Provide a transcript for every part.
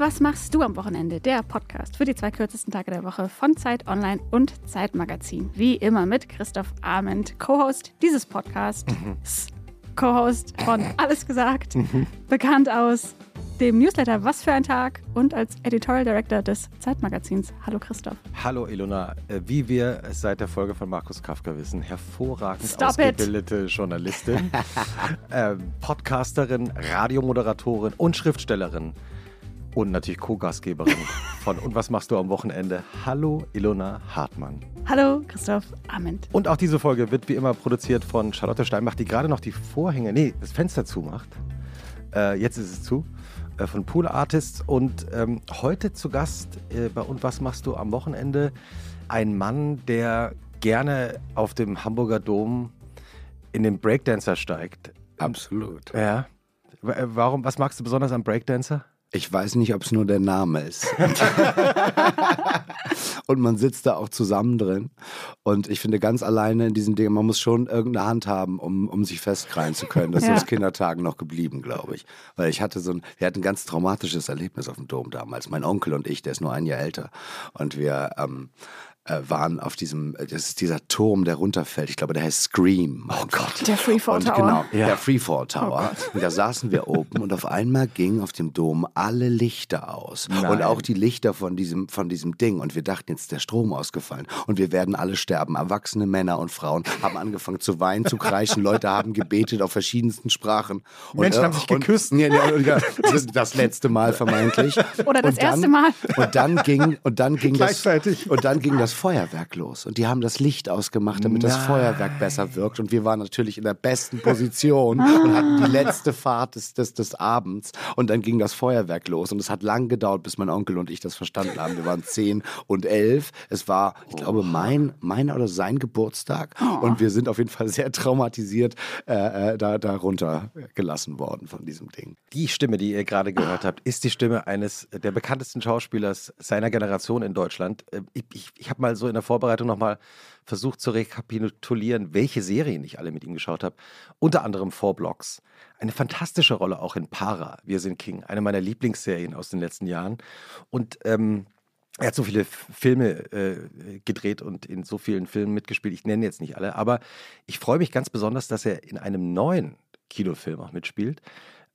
Und was machst du am Wochenende? Der Podcast für die zwei kürzesten Tage der Woche von Zeit Online und Zeitmagazin. Wie immer mit Christoph Arment, Co-Host dieses Podcasts, mhm. Co-Host von Alles gesagt, mhm. bekannt aus dem Newsletter Was für ein Tag und als Editorial Director des Zeitmagazins. Hallo Christoph. Hallo Ilona. Äh, wie wir seit der Folge von Markus Kafka wissen, hervorragend Stop ausgebildete it. Journalistin, äh, Podcasterin, Radiomoderatorin und Schriftstellerin und natürlich Co-Gastgeberin von Und was machst du am Wochenende? Hallo Ilona Hartmann. Hallo Christoph Ament. Und auch diese Folge wird wie immer produziert von Charlotte Steinbach, die gerade noch die Vorhänge, nee, das Fenster zumacht. Äh, jetzt ist es zu. Äh, von Pool Artists und ähm, heute zu Gast äh, bei Und was machst du am Wochenende? Ein Mann, der gerne auf dem Hamburger Dom in den Breakdancer steigt. Absolut. Ja. Äh, warum, was magst du besonders am Breakdancer? Ich weiß nicht, ob es nur der Name ist. und man sitzt da auch zusammen drin. Und ich finde ganz alleine in diesen Dingen, man muss schon irgendeine Hand haben, um, um sich festkrallen zu können. Das ja. ist aus Kindertagen noch geblieben, glaube ich. Weil ich hatte so ein, wir hatten ein ganz traumatisches Erlebnis auf dem Dom damals. Mein Onkel und ich, der ist nur ein Jahr älter. Und wir ähm, äh, waren auf diesem, äh, das ist dieser Turm, der runterfällt. Ich glaube, der heißt Scream. Oh Gott. Der Freefall Tower. Genau, ja. der Freefall Tower. Oh und da saßen wir oben und auf einmal gingen auf dem Dom alle Lichter aus. Nein. Und auch die Lichter von diesem, von diesem Ding. Und wir dachten, jetzt ist der Strom ausgefallen. Und wir werden alle sterben. Erwachsene Männer und Frauen haben angefangen zu weinen, zu kreischen. Leute haben gebetet auf verschiedensten Sprachen. Und, Menschen äh, haben sich geküsst. Und, ja, das letzte Mal vermeintlich. Oder das dann, erste Mal. Und dann ging, und dann ging das, und dann ging das Feuerwerk los. Und die haben das Licht ausgemacht, damit Nein. das Feuerwerk besser wirkt. Und wir waren natürlich in der besten Position ah. und hatten die letzte Fahrt des, des, des Abends. Und dann ging das Feuerwerk los. Und es hat lang gedauert, bis mein Onkel und ich das verstanden haben. Wir waren zehn und elf. Es war, ich glaube, mein, mein oder sein Geburtstag. Oh. Und wir sind auf jeden Fall sehr traumatisiert äh, äh, da, da runtergelassen worden von diesem Ding. Die Stimme, die ihr gerade gehört habt, ist die Stimme eines der bekanntesten Schauspielers seiner Generation in Deutschland. Äh, ich, ich, ich habe mal mal so in der Vorbereitung nochmal versucht zu rekapitulieren, welche Serien ich alle mit ihm geschaut habe. Unter anderem Four Blocks. Eine fantastische Rolle auch in Para, Wir sind King. Eine meiner Lieblingsserien aus den letzten Jahren. Und ähm, er hat so viele Filme äh, gedreht und in so vielen Filmen mitgespielt. Ich nenne jetzt nicht alle, aber ich freue mich ganz besonders, dass er in einem neuen Kinofilm auch mitspielt,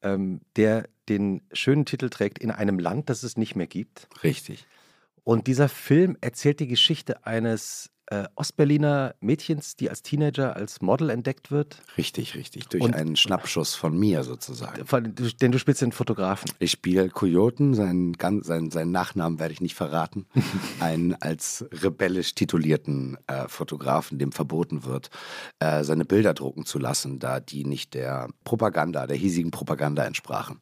ähm, der den schönen Titel trägt In einem Land, das es nicht mehr gibt. Richtig. Und dieser Film erzählt die Geschichte eines äh, Ostberliner Mädchens, die als Teenager als Model entdeckt wird. Richtig, richtig. Durch und, einen Schnappschuss von mir sozusagen. Von, denn du spielst den Fotografen. Ich spiele Kojoten, seinen, seinen, seinen Nachnamen werde ich nicht verraten. einen als rebellisch titulierten äh, Fotografen, dem verboten wird, äh, seine Bilder drucken zu lassen, da die nicht der Propaganda, der hiesigen Propaganda entsprachen.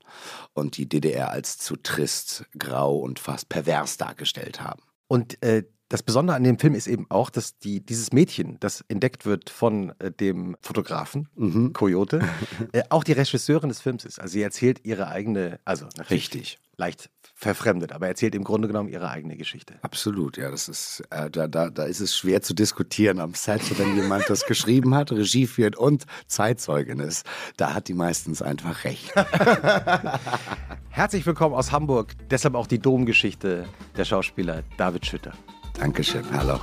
Und die DDR als zu trist, grau und fast pervers dargestellt haben. Und äh, das Besondere an dem Film ist eben auch, dass die, dieses Mädchen, das entdeckt wird von äh, dem Fotografen, mhm. Coyote, äh, auch die Regisseurin des Films ist. Also sie erzählt ihre eigene, also richtig leicht verfremdet, aber erzählt im Grunde genommen ihre eigene Geschichte. Absolut, ja, das ist, äh, da, da, da ist es schwer zu diskutieren am Set, wenn jemand das geschrieben hat, Regie führt und Zeitzeugin ist. Da hat die meistens einfach recht. Herzlich willkommen aus Hamburg, deshalb auch die Domgeschichte der Schauspieler David Schütter. Dankeschön, hallo.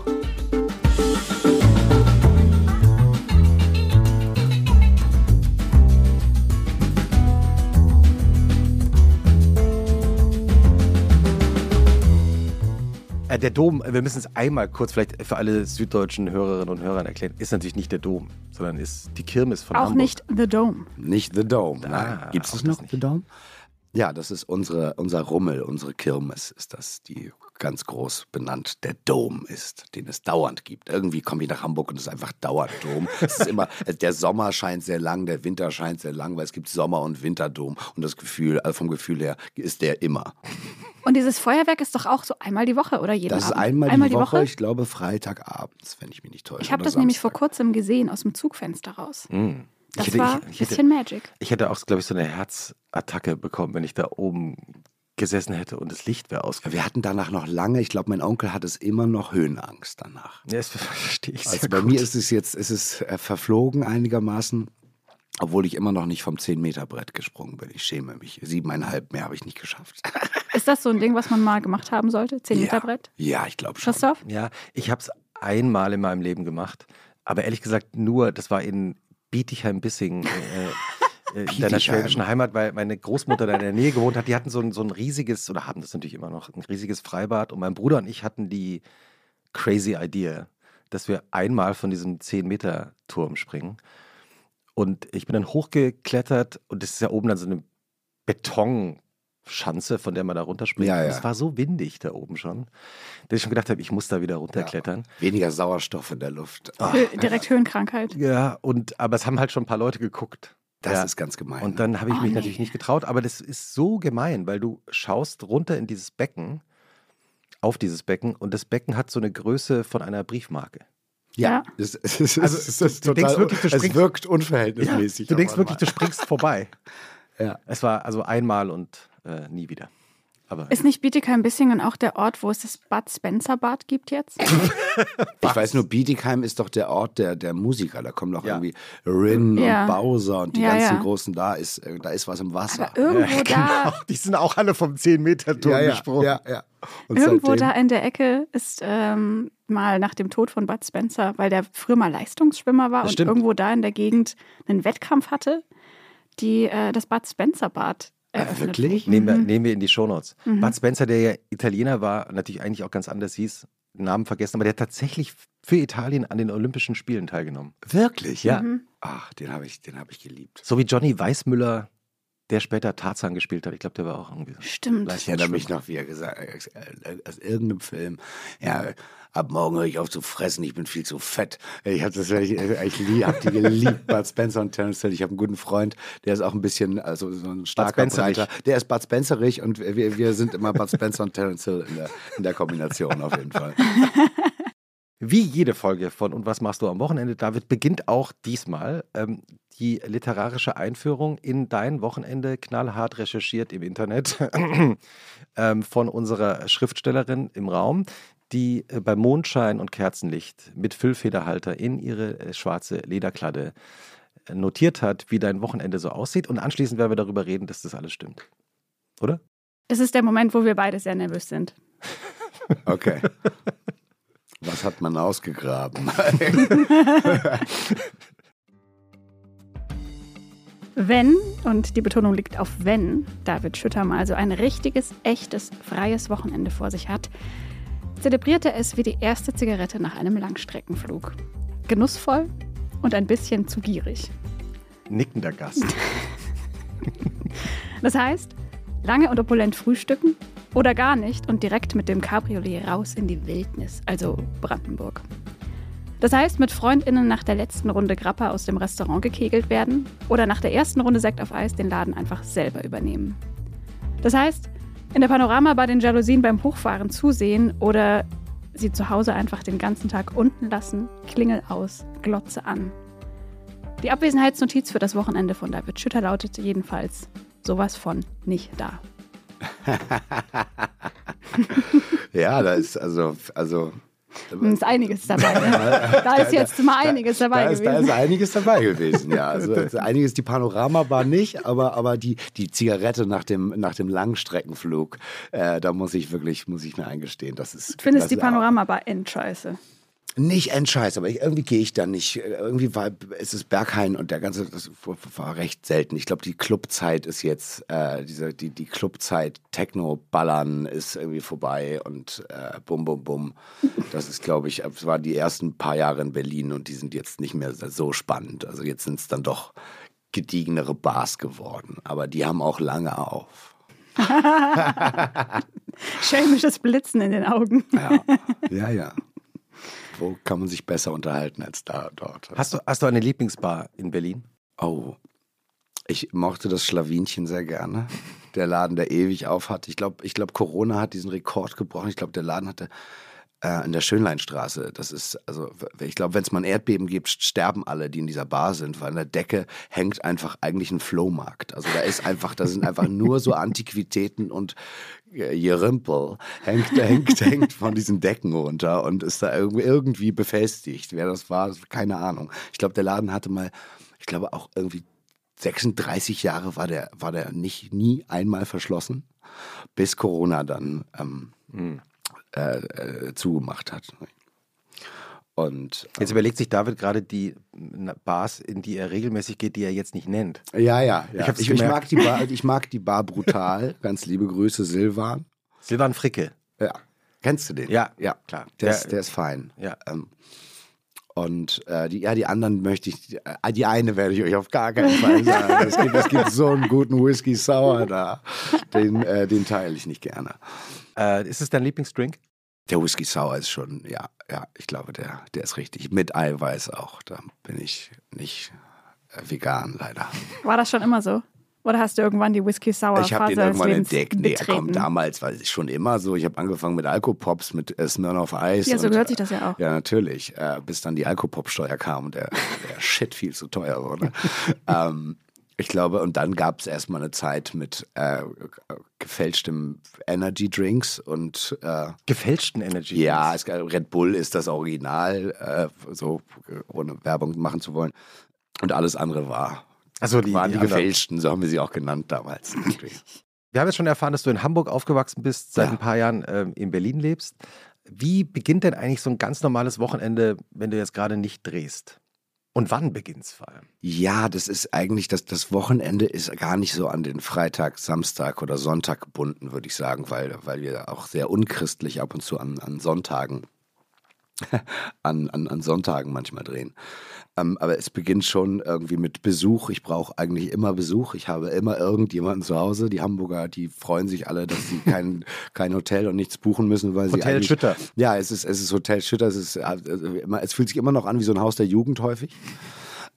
Äh, der Dom, wir müssen es einmal kurz vielleicht für alle süddeutschen Hörerinnen und Hörer erklären, ist natürlich nicht der Dom, sondern ist die Kirmes von Auch Hamburg. Auch nicht The Dome. Nicht The Dome, nein. Gibt es noch The Dome? Ja, das ist unsere, unser Rummel, unsere Kirmes ist das, die ganz groß benannt der Dom ist, den es dauernd gibt. Irgendwie komme ich nach Hamburg und es ist einfach dauernd Dom. es ist immer, der Sommer scheint sehr lang, der Winter scheint sehr lang, weil es gibt Sommer- und Winterdom und das Gefühl, also vom Gefühl her ist der immer. Und dieses Feuerwerk ist doch auch so einmal die Woche oder jeden Das ist einmal, einmal die, Woche, Woche, ich glaube Freitagabends, wenn ich mich nicht täusche. Ich habe das nämlich vor kurzem gesehen aus dem Zugfenster raus. Mm. Das hätte, war ein bisschen Magic. Ich hätte auch, glaube ich, so eine Herzattacke bekommen, wenn ich da oben gesessen hätte und das Licht wäre ausgegangen. Wir hatten danach noch lange, ich glaube, mein Onkel hat es immer noch Höhenangst danach. Ja, das verstehe ich Also bei gut. mir ist es jetzt, ist es äh, verflogen einigermaßen. Obwohl ich immer noch nicht vom 10-Meter-Brett gesprungen bin. Ich schäme mich. Siebeneinhalb mehr habe ich nicht geschafft. Ist das so ein Ding, was man mal gemacht haben sollte? 10-Meter-Brett? Ja, ja, ich glaube schon. Christoph? Ja, ich habe es einmal in meinem Leben gemacht. Aber ehrlich gesagt nur, das war in Bietigheim-Bissingen. Äh, in deiner schwäbischen Heimat, weil meine Großmutter da in der Nähe gewohnt hat. Die hatten so ein, so ein riesiges, oder haben das natürlich immer noch, ein riesiges Freibad. Und mein Bruder und ich hatten die crazy Idea, dass wir einmal von diesem 10-Meter-Turm springen. Und ich bin dann hochgeklettert und es ist ja oben dann so eine Betonschanze, von der man da runterspringt. Ja, ja. Es war so windig da oben schon, dass ich schon gedacht habe, ich muss da wieder runterklettern. Ja. Weniger Sauerstoff in der Luft. Ach, direkt Höhenkrankheit. Ja, und aber es haben halt schon ein paar Leute geguckt. Das ja. ist ganz gemein. Und dann habe ich oh, mich nee. natürlich nicht getraut, aber das ist so gemein, weil du schaust runter in dieses Becken, auf dieses Becken, und das Becken hat so eine Größe von einer Briefmarke. Ja, Ja. Es, es, es, Also, es, ist du denkst total, wirklich, du es springst- wirkt unverhältnismäßig. du denkst wirklich, du einmal. springst vorbei. Ja. Es war also einmal und äh, nie wieder. Aber Ist nicht Bietigheim-Bissingen auch der Ort, wo es das Bud Spencer Bad gibt jetzt? Ich weiß nur, Bietigheim ist doch der Ort der, der Musiker. Da kommen doch Ja. irgendwie Rin Ja. und Bowser und die Ja, ganzen ja. großen, da ist, äh, da ist was im Wasser. Aber irgendwo da, die sind auch alle vom 10-Meter-Turm ja, ja, gesprungen. ja, ja. Und irgendwo seitdem- da in der Ecke ist ähm, mal nach dem Tod von Bud Spencer, weil der früher mal Leistungsschwimmer war Das und stimmt. irgendwo da in der Gegend einen Wettkampf hatte, die äh, das Bud Spencer Bad eröffnet. wirklich? Nehmen, wir, nehmen wir in die Shownotes. Bud Spencer, der ja Italiener war, natürlich eigentlich auch ganz anders hieß, den Namen vergessen, aber der hat tatsächlich für Italien an den Olympischen Spielen teilgenommen. Wirklich? Ja. Ach, den habe ich, den hab ich geliebt. So wie Johnny Weißmüller, der später Tarzan gespielt hat. Ich glaube, der war auch irgendwie so. Stimmt. Ich erinnere mich noch, wie er gesagt hat, aus irgendeinem Film, ja, ab morgen höre ich auf zu fressen, ich bin viel zu fett. Ich habe das, ich, ich lieb, hab die geliebt, Bud Spencer und Terence Hill. Ich habe einen guten Freund, der ist auch ein bisschen, also so ein starker. Breiter. Der ist Bud Spencerich und wir, wir sind immer Bud Spencer und Terence Hill in der, in der Kombination auf jeden Fall. Wie jede Folge von Und was machst du am Wochenende, David, beginnt auch diesmal ähm, die literarische Einführung in dein Wochenende, knallhart recherchiert im Internet, ähm, von unserer Schriftstellerin im Raum, die äh, bei Mondschein und Kerzenlicht mit Füllfederhalter in ihre äh, schwarze Lederkladde äh, notiert hat, wie dein Wochenende so aussieht. Und anschließend werden wir darüber reden, dass das alles stimmt. Oder? Das ist der Moment, wo wir beide sehr nervös sind. Okay. Was hat man ausgegraben? Wenn, und die Betonung liegt auf wenn, David Schütter mal so ein richtiges, echtes, freies Wochenende vor sich hat, zelebriert er es wie die erste Zigarette nach einem Langstreckenflug. Genussvoll und ein bisschen zu gierig. Nickender Gast. Das heißt, lange und opulent frühstücken oder gar nicht und direkt mit dem Cabriolet raus in die Wildnis, also Brandenburg. Das heißt, mit FreundInnen nach der letzten Runde Grappa aus dem Restaurant gekegelt werden oder nach der ersten Runde Sekt auf Eis den Laden einfach selber übernehmen. Das heißt, in der Panorama bei den Jalousien beim Hochfahren zusehen oder sie zu Hause einfach den ganzen Tag unten lassen, Klingel aus, Glotze an. Die Abwesenheitsnotiz für das Wochenende von David Schütter lautete jedenfalls sowas von nicht da. ja, da ist also, also Da ist einiges dabei. Ne? Da ist jetzt mal einiges dabei da ist, gewesen. Da ist einiges dabei gewesen, ja. Also, also einiges die Panoramabar nicht, aber, aber die, die Zigarette nach dem, nach dem Langstreckenflug, äh, da muss ich wirklich, muss ich mir eingestehen, das ist. Du findest das die ist Panorama aber endscheiße. Nicht endscheiß, aber ich, irgendwie gehe ich da nicht. Irgendwie war es ist Berghain und der ganze, das war recht selten. Ich glaube, die Clubzeit ist jetzt, äh, diese, die, die Clubzeit Techno-Ballern ist irgendwie vorbei und äh, bum, bum, bum. Das ist, glaube ich, es waren die ersten paar Jahre in Berlin und die sind jetzt nicht mehr so spannend. Also jetzt sind es dann doch gediegenere Bars geworden. Aber die haben auch lange auf. Schelmisches Blitzen in den Augen. Ja, ja, ja. Wo kann man sich besser unterhalten als da dort? Hast du, hast du eine Lieblingsbar in Berlin? Oh, ich mochte das Schlawinchen sehr gerne. Der Laden, der ewig auf hat. Ich glaube, ich glaub, Corona hat diesen Rekord gebrochen. Ich glaube, der Laden hatte äh, in der Schönleinstraße. Das ist, also, ich glaube, wenn es mal ein Erdbeben gibt, sterben alle, die in dieser Bar sind, weil an der Decke hängt einfach eigentlich ein Flohmarkt. Also da ist einfach, da sind einfach nur so Antiquitäten und äh, Jerümpel hängt, hängt, hängt von diesen Decken runter und ist da irgendwie, irgendwie befestigt. Wer das war, keine Ahnung. Ich glaube, der Laden hatte mal, ich glaube auch irgendwie 36 Jahre war der, war der nicht nie einmal verschlossen, bis Corona dann ähm, mhm. Äh, äh, zugemacht hat. Und, ähm, jetzt überlegt sich David gerade die Bars, in die er regelmäßig geht, die er jetzt nicht nennt. Ja, ja. ja. Ich, ich, ich, mag die Bar, ich mag die Bar brutal. Ganz liebe Grüße, Silvan. Silvan Fricke. Ja. Kennst du den? Ja, ja, klar. Der, der, ist, der ist fein. Ja. Ähm, und äh, die, ja, die anderen möchte ich, die, äh, die eine werde ich euch auf gar keinen Fall sagen. Es gibt, es gibt so einen guten Whisky Sour da. Den, äh, den teile ich nicht gerne. Äh, ist es dein Lieblingsdrink? Der Whisky Sour ist schon, ja, ja, ich glaube, der, der ist richtig. Mit Eiweiß auch. Da bin ich nicht äh, vegan, leider. War das schon immer so? Oder hast du irgendwann die Whisky Sour Ich habe den irgendwann entdeckt. Nee, komm, damals war es schon immer so. Ich habe angefangen mit Alkopops, mit äh, Smirnoff Ice. Ja, so und, gehört sich das ja auch. Ja, natürlich. Äh, bis dann die Alkopop-Steuer kam und der, der Shit viel zu teuer wurde. ähm, ich glaube, und dann gab es erstmal eine Zeit mit äh, gefälschtem Energy Drinks und äh, gefälschten Energy Drinks. Ja, es, Red Bull ist das Original, äh, so ohne Werbung machen zu wollen. Und alles andere war also die, waren die, die gefälschten, so haben wir sie auch genannt damals. wir haben jetzt schon erfahren, dass du in Hamburg aufgewachsen bist, seit ja. ein paar Jahren ähm, in Berlin lebst. Wie beginnt denn eigentlich so ein ganz normales Wochenende, wenn du jetzt gerade nicht drehst? Und wann beginnt es vor allem? Ja, das ist eigentlich, das, das Wochenende ist gar nicht so an den Freitag, Samstag oder Sonntag gebunden, würde ich sagen, weil, weil wir auch sehr unchristlich ab und zu an, an Sonntagen an, an, an Sonntagen manchmal drehen. Ähm, aber es beginnt schon irgendwie mit Besuch. Ich brauche eigentlich immer Besuch. Ich habe immer irgendjemanden zu Hause. Die Hamburger, die freuen sich alle, dass sie kein, kein Hotel und nichts buchen müssen, weil Hotel sie eigentlich, Schütter. Ja, es ist, es ist Hotel Schütter. Es, ist, also es fühlt sich immer noch an wie so ein Haus der Jugend häufig.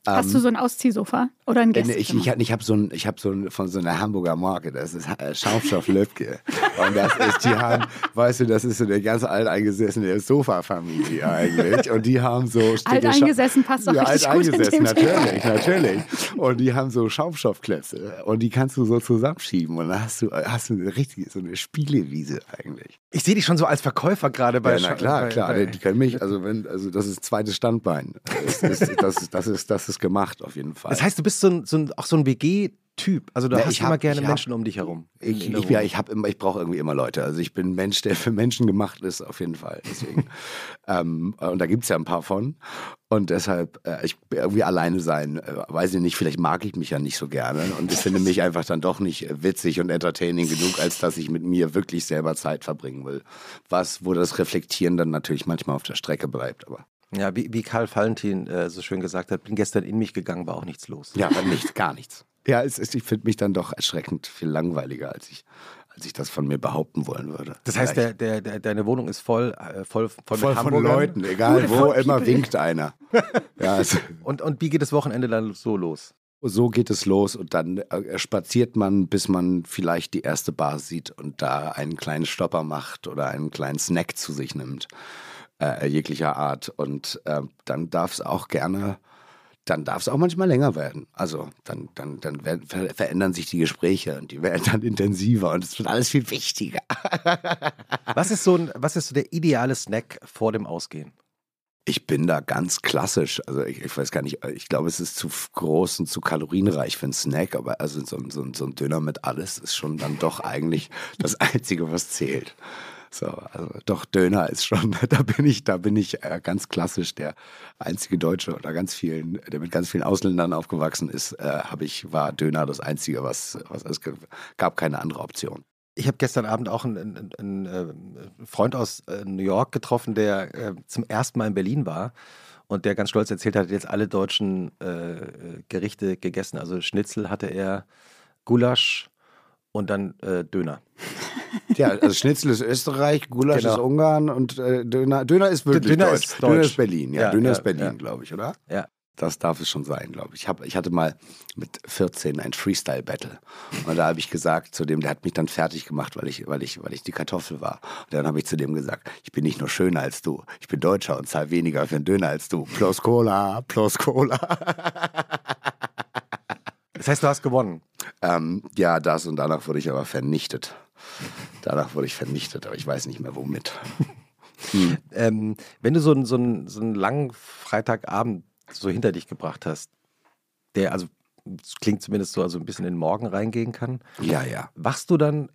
Hast ähm, du so ein Ausziehsofa oder ein Gästezimmer? Ich, ich, ich habe so ein, ich habe so ein, von so einer Hamburger Marke, das ist äh, Schaumstoff Löbke. Und das ist, die haben, weißt du, das ist so eine ganz alteingesessene Sofa-Familie eigentlich. Und die haben so... Alteingesessen passt doch ja, richtig alteingesessen, natürlich, natürlich. Und die haben so Schaumstoffklötze. Und die kannst du so zusammenschieben. Und dann hast du, hast du eine richtige, so eine Spielewiese eigentlich. Ich sehe dich schon so als Verkäufer gerade bei... Ja, na klar, klar. Bei, die können mich, also wenn, also das ist zweites Standbein. Das ist, das ist, das ist, das ist es gemacht, auf jeden Fall. Das heißt, du bist so ein, so ein, auch so ein WG- Typ. Also du ja, hast hab, immer gerne Menschen um dich herum. Ich, ich, ja, ich, ich brauche irgendwie immer Leute. Also ich bin ein Mensch, der für Menschen gemacht ist, auf jeden Fall. Deswegen. ähm, und da gibt es ja ein paar von. Und deshalb, äh, ich irgendwie alleine sein, äh, weiß ich nicht, vielleicht mag ich mich ja nicht so gerne. Und ich finde mich einfach dann doch nicht witzig und entertaining genug, als dass ich mit mir wirklich selber Zeit verbringen will. Was, wo das Reflektieren dann natürlich manchmal auf der Strecke bleibt. Aber ja, wie, wie Karl Valentin äh, so schön gesagt hat, bin gestern in mich gegangen, war auch nichts los. Ja, nichts, gar nichts. Ja, es, es, ich finde mich dann doch erschreckend viel langweiliger, als ich, als ich das von mir behaupten wollen würde. Das heißt, der, der, der, deine Wohnung ist voll, äh, voll, voll, voll von Leuten, egal wo, immer winkt einer. ja, also. und, und wie geht das Wochenende dann so los? So geht es los und dann äh, spaziert man, bis man vielleicht die erste Bar sieht und da einen kleinen Stopper macht oder einen kleinen Snack zu sich nimmt äh, jeglicher Art. Und äh, dann darf es auch gerne, dann darf es auch manchmal länger werden. Also dann, dann, dann werden, ver verändern sich die Gespräche und die werden dann intensiver und es wird alles viel wichtiger. was ist so ein, was ist so der ideale Snack vor dem Ausgehen? Ich bin da ganz klassisch. Also ich, ich, weiß gar nicht, ich glaube, es ist zu groß und zu kalorienreich für einen Snack, aber also so, so, so ein Döner mit alles ist schon dann doch eigentlich das Einzige, was zählt. So, also doch Döner ist schon, da bin ich, da bin ich äh, ganz klassisch der einzige Deutsche oder ganz vielen, der mit ganz vielen Ausländern aufgewachsen ist, äh, habe ich, war Döner das Einzige, was, was es gab keine andere Option. Ich habe gestern Abend auch einen, einen, einen, äh, Freund aus äh, New York getroffen, der äh, zum ersten Mal in Berlin war und der ganz stolz erzählt hat, jetzt alle deutschen Gerichte gegessen. Also Schnitzel hatte er, Gulasch und dann Döner. Ja, also Schnitzel ist Österreich, Gulasch genau. ist Ungarn und äh, Döner, Döner ist wirklich Döner Deutsch. Ist Deutsch. Döner ist Berlin, ja. ja Döner ja, ist Berlin, ja. glaube ich, oder? Ja. Das darf es schon sein, glaube ich. Ich, hab, ich hatte mal mit 14 ein Freestyle-Battle. Und da habe ich gesagt zu dem, der hat mich dann fertig gemacht, weil ich, weil ich, weil ich die Kartoffel war. Und dann habe ich zu dem gesagt, ich bin nicht nur schöner als du, ich bin Deutscher und zahle weniger für einen Döner als du. Plus Cola, plus Cola. Das heißt, du hast gewonnen. Ähm, ja, das und danach wurde ich aber vernichtet. Danach wurde ich vernichtet, aber ich weiß nicht mehr womit. Hm. Ähm, wenn du so einen, so, einen, so einen langen Freitagabend so hinter dich gebracht hast, der, also Das klingt zumindest so, also ein bisschen in den Morgen reingehen kann. Ja, ja. Wachst du dann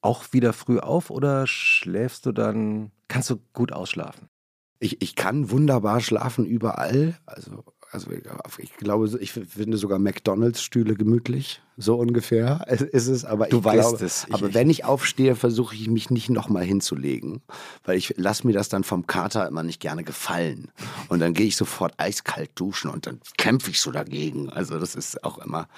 auch wieder früh auf oder schläfst du dann, kannst du gut ausschlafen? Ich, ich kann wunderbar schlafen überall. Also also ich glaube, ich finde sogar McDonalds-Stühle gemütlich, so ungefähr ist es. Aber du ich weißt glaube, es. Ich, aber wenn ich aufstehe, versuche ich mich nicht nochmal hinzulegen, weil ich lasse mir das dann vom Kater immer nicht gerne gefallen. Und dann gehe ich sofort eiskalt duschen und dann kämpfe ich so dagegen. Also das ist auch immer,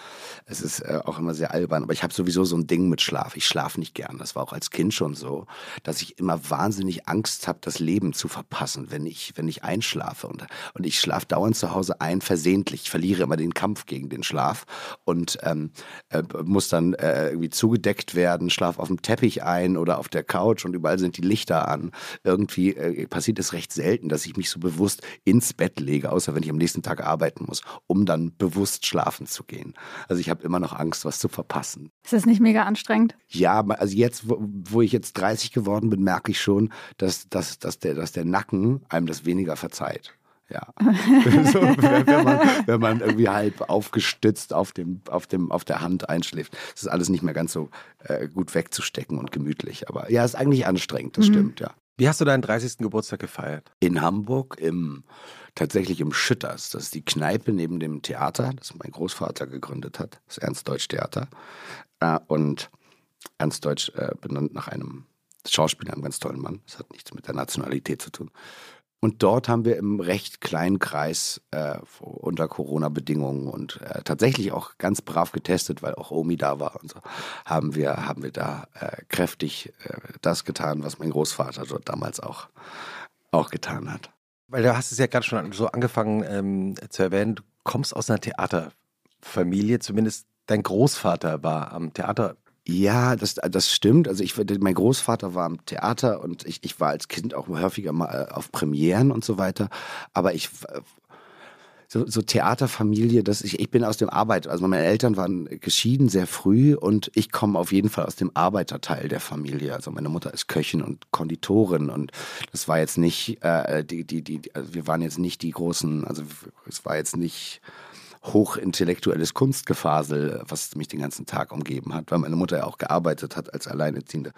es ist äh, auch immer sehr albern. Aber ich habe sowieso so ein Ding mit Schlaf. Ich schlafe nicht gern. Das war auch als Kind schon so, dass ich immer wahnsinnig Angst habe, das Leben zu verpassen, wenn ich, wenn ich einschlafe. Und, und ich schlafe dauernd zu Hause ein, versehentlich. Ich verliere immer den Kampf gegen den Schlaf und ähm, äh, muss dann äh, irgendwie zugedeckt werden, schlaf auf dem Teppich ein oder auf der Couch und überall sind die Lichter an. Irgendwie äh, passiert es recht selten, dass ich mich so bewusst ins Bett lege, außer wenn ich am nächsten Tag arbeiten muss, um dann bewusst schlafen zu gehen. Also ich habe immer noch Angst, was zu verpassen. Ist das nicht mega anstrengend? Ja, also jetzt, wo, wo ich jetzt 30 geworden bin, merke ich schon, dass, dass, dass, der, dass der Nacken einem das weniger verzeiht. Ja. so, wenn, man, wenn man irgendwie halb aufgestützt auf, dem, auf, dem, auf der Hand einschläft. Das ist alles nicht mehr ganz so äh, gut wegzustecken und gemütlich. Aber ja, ist eigentlich anstrengend, das mhm. stimmt, ja. Wie hast du deinen 30. Geburtstag gefeiert? In Hamburg, im, tatsächlich im Schütters. Das ist die Kneipe neben dem Theater, das mein Großvater gegründet hat, das Ernst-Deutsch-Theater. Äh, und Ernst Deutsch äh, benannt nach einem Schauspieler, einem ganz tollen Mann. Das hat nichts mit der Nationalität zu tun. Und dort haben wir im recht kleinen Kreis äh, unter Corona-Bedingungen und äh, tatsächlich auch ganz brav getestet, weil auch Omi da war und so, haben wir, haben wir da äh, kräftig äh, das getan, was mein Großvater dort damals auch, auch getan hat. Weil du hast es ja gerade schon so angefangen ähm, zu erwähnen, du kommst aus einer Theaterfamilie, zumindest dein Großvater war am Theater ja, das, das stimmt. Also ich, mein Großvater war im Theater und ich, ich war als Kind auch häufiger mal äh, auf Premieren und so weiter. Aber ich so, so Theaterfamilie, dass ich, ich bin aus dem Arbeit, also meine Eltern waren geschieden sehr früh und ich komme auf jeden Fall aus dem Arbeiterteil der Familie. Also meine Mutter ist Köchin und Konditorin und das war jetzt nicht äh, die, die, die, also wir waren jetzt nicht die großen, also es war jetzt nicht hochintellektuelles Kunstgefasel, was mich den ganzen Tag umgeben hat, weil meine Mutter ja auch gearbeitet hat als Alleinerziehende.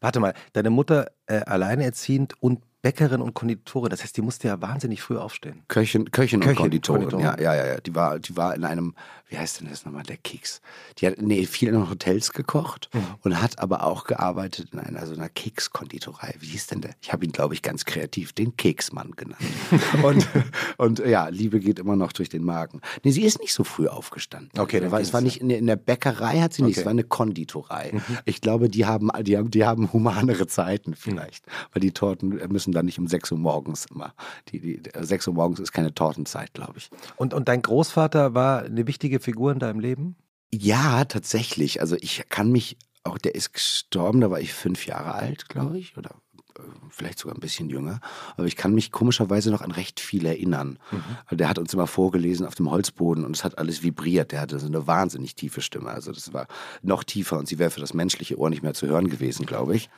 Warte mal, deine Mutter äh, alleinerziehend und Bäckerin und Konditorin. Das heißt, die musste ja wahnsinnig früh aufstehen. Köchin, Köchin, Köchin und Konditorin. Konditorin. Ja, ja, ja, Die war, die war in einem, wie heißt denn das nochmal, der Keks? Die hat nee, viel in Hotels gekocht mhm. und hat aber auch gearbeitet in einer so einer Kekskonditorei. Wie hieß denn der? Ich habe ihn, glaube ich, ganz kreativ den Keksmann genannt. und, und ja, Liebe geht immer noch durch den Magen. Nee, sie ist nicht so früh aufgestanden. Okay, war, es war nicht in der, in der, Bäckerei hat sie nicht, okay. es war eine Konditorei. Mhm. Ich glaube, die haben, die haben, die haben humanere Zeiten vielleicht, mhm. weil die Torten müssen müssen da nicht um 6 Uhr morgens immer. Die, die, 6 Uhr morgens ist keine Tortenzeit, glaube ich. Und, und dein Großvater war eine wichtige Figur in deinem Leben? Ja, tatsächlich. Also ich kann mich, auch der ist gestorben, da war ich fünf Jahre alt, glaube ich, oder äh, vielleicht sogar ein bisschen jünger. Aber ich kann mich komischerweise noch an recht viel erinnern. Mhm. Der hat uns immer vorgelesen auf dem Holzboden und es hat alles vibriert. Der hatte so eine wahnsinnig tiefe Stimme. Also das war noch tiefer und sie wäre für das menschliche Ohr nicht mehr zu hören gewesen, glaube ich.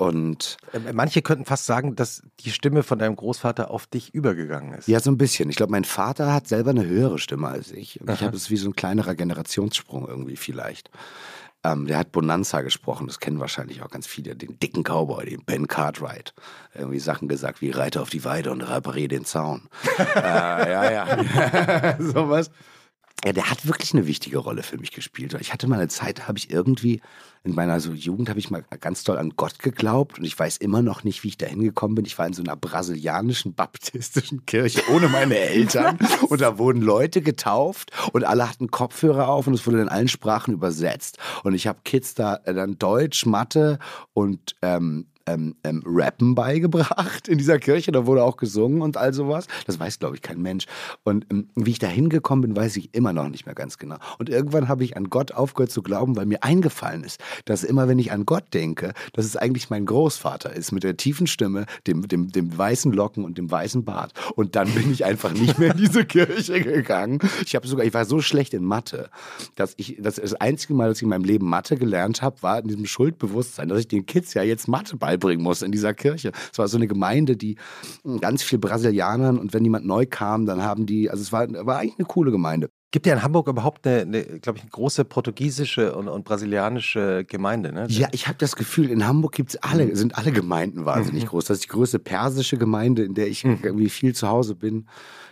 Und äh, manche könnten fast sagen, dass die Stimme von deinem Großvater auf dich übergegangen ist. Ja, so ein bisschen. Ich glaube, mein Vater hat selber eine höhere Stimme als ich. Und Aha. ich habe es wie so ein kleinerer Generationssprung irgendwie vielleicht. Ähm, der hat Bonanza gesprochen, das kennen wahrscheinlich auch ganz viele, den dicken Cowboy, den Ben Cartwright. Irgendwie Sachen gesagt wie Reite auf die Weide und repariere den Zaun. äh, ja, ja. Sowas. Ja, der hat wirklich eine wichtige Rolle für mich gespielt. Ich hatte mal eine Zeit, habe ich irgendwie in meiner so Jugend habe ich mal ganz toll an Gott geglaubt und ich weiß immer noch nicht, wie ich da hingekommen bin. Ich war in so einer brasilianischen baptistischen Kirche ohne meine Eltern und da wurden Leute getauft und alle hatten Kopfhörer auf und es wurde in allen Sprachen übersetzt. Und ich habe Kids da äh, dann Deutsch, Mathe und ähm, ähm, ähm, Rappen beigebracht in dieser Kirche. Da wurde auch gesungen und all sowas. Das weiß, glaube ich, kein Mensch. Und ähm, wie ich da hingekommen bin, weiß ich immer noch nicht mehr ganz genau. Und irgendwann habe ich an Gott aufgehört zu glauben, weil mir eingefallen ist, dass immer, wenn ich an Gott denke, dass es eigentlich mein Großvater ist mit der tiefen Stimme, dem, dem, dem weißen Locken und dem weißen Bart. Und dann bin ich einfach nicht mehr in diese Kirche gegangen. Ich habe sogar, ich war so schlecht in Mathe, dass ich das, das einzige Mal, dass ich in meinem Leben Mathe gelernt habe, war in diesem Schuldbewusstsein, dass ich den Kids ja jetzt Mathe beibringe beibringen muss in dieser Kirche. Es war so eine Gemeinde, die hm, ganz viel Brasilianern und wenn jemand neu kam, dann haben die, also es war, war eigentlich eine coole Gemeinde. Gibt ja in Hamburg überhaupt eine, eine glaube ich, eine große portugiesische und, und brasilianische Gemeinde, ne? Ja, ich habe das Gefühl, in Hamburg gibt's alle, mhm. sind alle Gemeinden wahnsinnig mhm. groß. Das ist die größte persische Gemeinde, in der ich mhm. irgendwie viel zu Hause bin.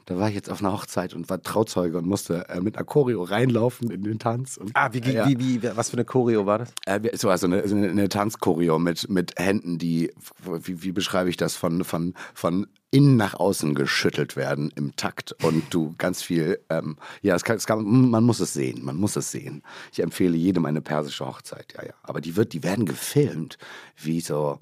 Da war ich jetzt auf einer Hochzeit und war Trauzeuge und musste äh, mit einer Choreo reinlaufen in den Tanz. Und, ah, wie, ja. wie, wie, was für eine Choreo war das? Äh, es war so eine, eine, eine Tanzchoreo mit, mit Händen, die, wie, wie beschreibe ich das, von, von, von innen nach außen geschüttelt werden im Takt und du ganz viel, ähm, ja, es kann, es kann, man muss es sehen, man muss es sehen. Ich empfehle jedem eine persische Hochzeit, ja, ja. Aber die wird, die werden gefilmt, wie so,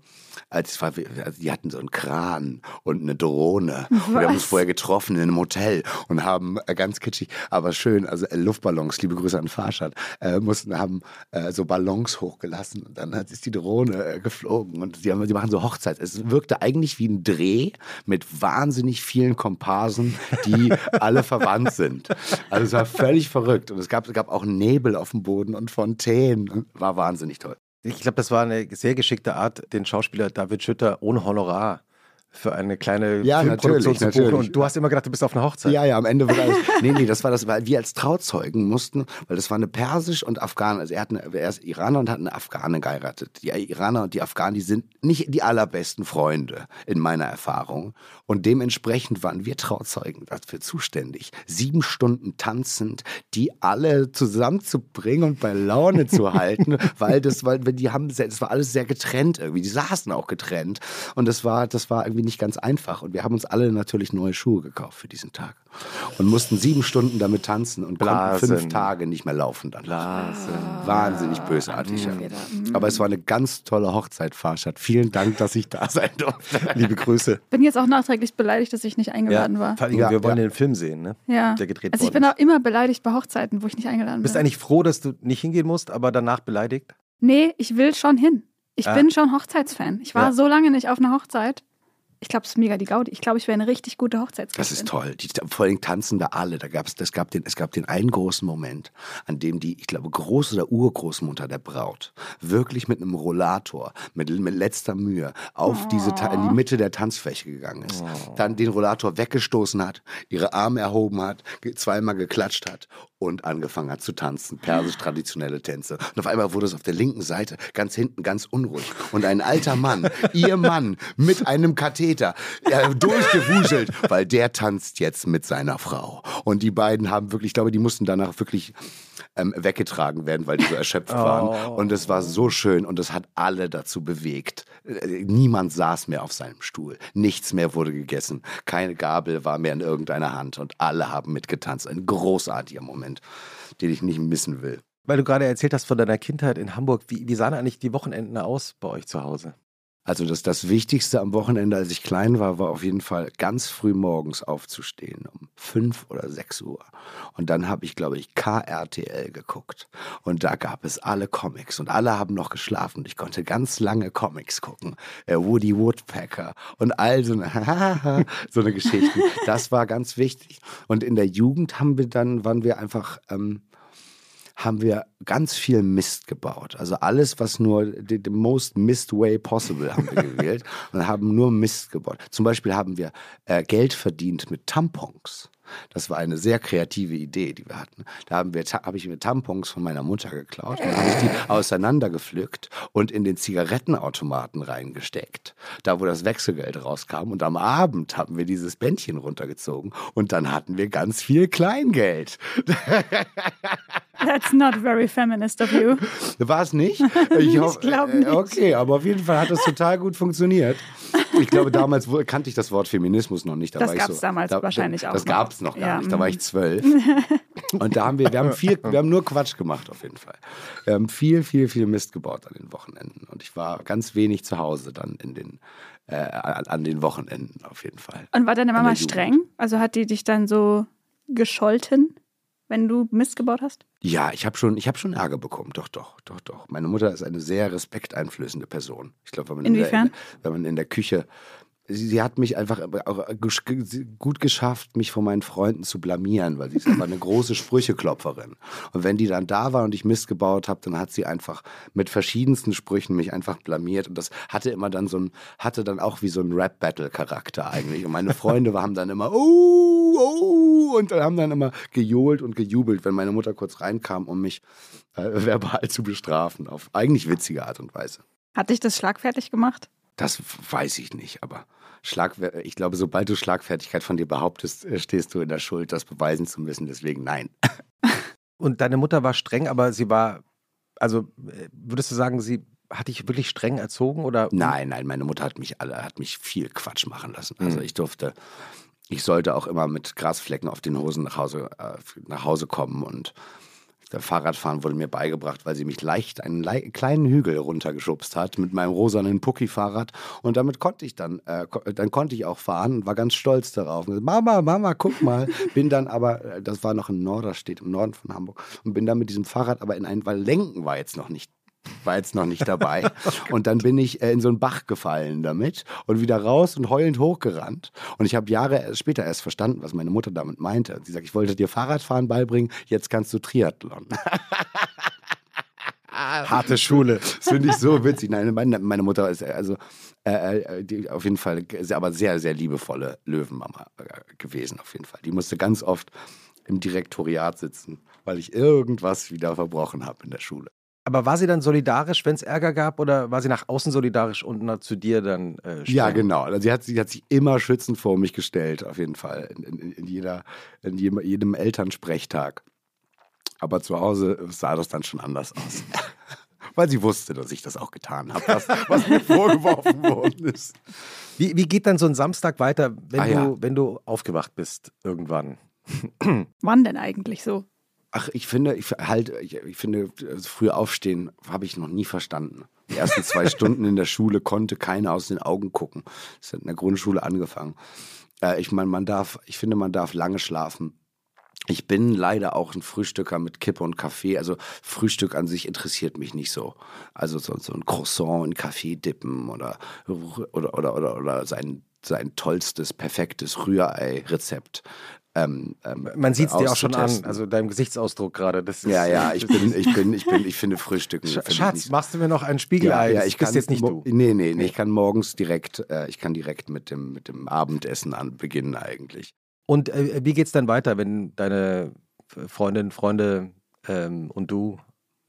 als war, also die hatten so einen Kran und eine Drohne. Was? Und wir haben uns vorher getroffen in einem Hotel und haben äh, ganz kitschig, aber schön, also äh, Luftballons, liebe Grüße an Farschad, äh, mussten, haben äh, so Ballons hochgelassen und dann ist die Drohne geflogen und die, haben, die machen so Hochzeit. Es wirkte eigentlich wie ein Dreh mit wahnsinnig vielen Komparsen, die alle verwandt sind. Also es war völlig verrückt und es gab, es gab auch Nebel auf dem Boden und Fontänen. War wahnsinnig toll. Ich glaube, das war eine sehr geschickte Art, den Schauspieler David Schütter ohne Honorar für eine kleine ja, Filmproduktion zu buchen. Und du hast immer gedacht, du bist auf einer Hochzeit. Ja, ja, am Ende wurde alles. nee, nee, das war das, weil wir als Trauzeugen mussten, weil das war eine persisch und Afghaner. Also er, hat eine, er ist Iraner und hat eine Afghane geheiratet. Die Iraner und die Afghanen, die sind nicht die allerbesten Freunde in meiner Erfahrung. Und dementsprechend waren wir Trauzeugen dafür zuständig, sieben Stunden tanzend, die alle zusammenzubringen und bei Laune zu halten, weil das, weil die haben, das war alles sehr getrennt irgendwie. Die saßen auch getrennt und das war, das war irgendwie nicht ganz einfach. Und wir haben uns alle natürlich neue Schuhe gekauft für diesen Tag. Und mussten sieben Stunden damit tanzen und Blasen. konnten fünf Tage nicht mehr laufen dann. Blasen. Wahnsinnig bösartig. Ja. Aber es war eine ganz tolle Hochzeit, Farschad. Vielen Dank, dass ich da sein durfte. Liebe Grüße. Bin jetzt auch nachträglich beleidigt, dass ich nicht eingeladen ja, war. Vor allem, ja, wir wollen den Film sehen, ne? Ja. Der gedreht Also ich bin auch immer beleidigt bei Hochzeiten, wo ich nicht eingeladen bin. Bist du eigentlich froh, dass du nicht hingehen musst, aber danach beleidigt? Nee, ich will schon hin. Ich ah. bin schon Hochzeitsfan. Ich war so lange nicht auf einer Hochzeit. Ich glaube, es ist mega die Gaudi. Ich glaube, ich wäre eine richtig gute Hochzeitsgästin. Das ist toll. Die, vor allem tanzen da alle. Da gab's, das gab den, es gab den einen großen Moment, an dem die, ich glaube, Groß- oder Urgroßmutter der Braut wirklich mit einem Rollator, mit, mit letzter Mühe, auf oh. diese, in die Mitte der Tanzfläche gegangen ist. Oh. Dann den Rollator weggestoßen hat, ihre Arme erhoben hat, zweimal geklatscht hat und angefangen hat zu tanzen. Persisch traditionelle Tänze. Und auf einmal wurde es auf der linken Seite ganz hinten ganz unruhig. Und ein alter Mann, ihr Mann, mit einem Katheter, äh, durchgewuselt, weil der tanzt jetzt mit seiner Frau. Und die beiden haben wirklich, ich glaube, die mussten danach wirklich ähm, weggetragen werden, weil die so erschöpft oh. waren. Und es war so schön und es hat alle dazu bewegt. Äh, niemand saß mehr auf seinem Stuhl. Nichts mehr wurde gegessen. Keine Gabel war mehr in irgendeiner Hand und alle haben mitgetanzt. Ein großartiger Moment, den ich nicht missen will. Weil du gerade erzählt hast von deiner Kindheit in Hamburg, wie, wie sahen eigentlich die Wochenenden aus bei euch zu Hause? Also das, das Wichtigste am Wochenende, als ich klein war, war auf jeden Fall ganz früh morgens aufzustehen, um fünf oder sechs Uhr. Und dann habe ich, glaube ich, KRTL geguckt. Und da gab es alle Comics und alle haben noch geschlafen. Ich konnte ganz lange Comics gucken. Äh, Woody Woodpecker und all so eine, so eine Geschichte. Das war ganz wichtig. Und in der Jugend haben wir dann, waren wir einfach... Ähm, haben wir ganz viel Mist gebaut. Also alles, was nur the, the most mist way possible haben wir gewählt und haben nur Mist gebaut. Zum Beispiel haben wir äh, Geld verdient mit Tampons. Das war eine sehr kreative Idee, die wir hatten. Da haben wir, habe ich mir Tampons von meiner Mutter geklaut und habe ich die auseinandergepflückt und in den Zigarettenautomaten reingesteckt. Da, wo das Wechselgeld rauskam. Und am Abend haben wir dieses Bändchen runtergezogen und dann hatten wir ganz viel Kleingeld. That's not very feminist of you. War es nicht? Ich, ich glaube nicht. Okay, aber auf jeden Fall hat das total gut funktioniert. Ich glaube, damals kannte ich das Wort Feminismus noch nicht. Da das gab es so, damals da, wahrscheinlich auch. Das gab es noch gar ja. nicht. Da war ich zwölf. Und da haben wir, wir haben viel, wir haben nur Quatsch gemacht auf jeden Fall. Wir haben viel, viel, viel Mist gebaut an den Wochenenden. Und ich war ganz wenig zu Hause dann in den, äh, an den Wochenenden auf jeden Fall. Und war deine Mama streng? Also hat die dich dann so gescholten? wenn du Mist gebaut hast? Ja, ich habe schon, hab schon Ärger bekommen. Doch, doch, doch, doch. Meine Mutter ist eine sehr respekteinflößende Person. Ich glaube, wenn, Inwiefern? wenn man in der Küche sie, sie, hat mich einfach auch gut geschafft, mich von meinen Freunden zu blamieren, weil sie ist einfach eine große Sprücheklopferin. Und wenn die dann da war und ich Mist gebaut habe, dann hat sie einfach mit verschiedensten Sprüchen mich einfach blamiert. Und das hatte immer dann so ein, hatte dann auch wie so ein Rap-Battle-Charakter eigentlich. Und meine Freunde haben dann immer, oh, oh, und haben dann immer gejohlt und gejubelt, wenn meine Mutter kurz reinkam, um mich äh, verbal zu bestrafen, auf eigentlich witzige Art und Weise. Hat dich das schlagfertig gemacht? Das weiß ich nicht, aber Schlagfer ich glaube, sobald du Schlagfertigkeit von dir behauptest, äh, stehst du in der Schuld, das beweisen zu müssen. Deswegen nein. Und deine Mutter war streng, aber sie war, also äh, würdest du sagen, sie hat dich wirklich streng erzogen oder? Nein, nein, meine Mutter hat mich alle, hat mich viel Quatsch machen lassen. Also mhm. ich durfte, ich sollte auch immer mit Grasflecken auf den Hosen nach Hause, äh, nach Hause kommen und der Fahrradfahren wurde mir beigebracht, weil sie mich leicht einen le kleinen Hügel runtergeschubst hat mit meinem rosanen Pucki-Fahrrad. Und damit konnte ich dann, äh, dann konnte ich auch fahren und war ganz stolz darauf. Mama, Mama, guck mal. Bin dann aber, äh, das war noch in Norderstedt, im Norden von Hamburg, und bin dann mit diesem Fahrrad aber in einen, weil Lenken war jetzt noch nicht war jetzt noch nicht dabei. oh und dann bin ich äh, in so einen Bach gefallen damit und wieder raus und heulend hochgerannt. Und ich habe Jahre später erst verstanden, was meine Mutter damit meinte. Sie sagt, ich wollte dir Fahrradfahren beibringen, jetzt kannst du Triathlon. Harte Schule. Das finde ich so witzig. Nein, meine, meine Mutter ist also äh, äh, die, auf jeden Fall, aber sehr, sehr liebevolle Löwenmama äh, gewesen, auf jeden Fall. Die musste ganz oft im Direktoriat sitzen, weil ich irgendwas wieder verbrochen habe in der Schule. Aber war sie dann solidarisch, wenn es Ärger gab, oder war sie nach außen solidarisch und zu dir dann äh, Ja, genau. Also sie, hat, sie hat sich immer schützend vor mich gestellt, auf jeden Fall, in, in, in jeder, in jedem, jedem Elternsprechtag. Aber zu Hause sah das dann schon anders aus. Weil sie wusste, dass ich das auch getan habe, was, was mir vorgeworfen worden ist. Wie, wie geht dann so ein Samstag weiter, wenn, ah, du, ja. wenn du aufgewacht bist irgendwann? Wann denn eigentlich so? Ach, ich finde, ich halt, ich, ich finde, also früh aufstehen habe ich noch nie verstanden. Die ersten zwei Stunden in der Schule konnte keiner aus den Augen gucken. Das hat in der Grundschule angefangen. Äh, ich meine, man darf, ich finde, man darf lange schlafen. Ich bin leider auch ein Frühstücker mit Kippe und Kaffee. Also Frühstück an sich interessiert mich nicht so. Also so, so ein Croissant in Kaffee dippen oder, oder, oder, oder, oder sein, sein tollstes, perfektes Rührei-Rezept ähm, ähm, Man sieht es dir auch schon an, also deinem Gesichtsausdruck gerade. Ja, ja, ich bin, ich bin, ich bin, ich finde Frühstücken. Sch Schatz, machst du mir noch ein Spiegelei? Ja, ja ich kann jetzt nicht du. Nee, nee, nee, ich kann morgens direkt, äh, ich kann direkt mit dem, mit dem Abendessen an beginnen eigentlich. Und äh, wie geht's dann weiter, wenn deine Freundin, Freunde ähm, und du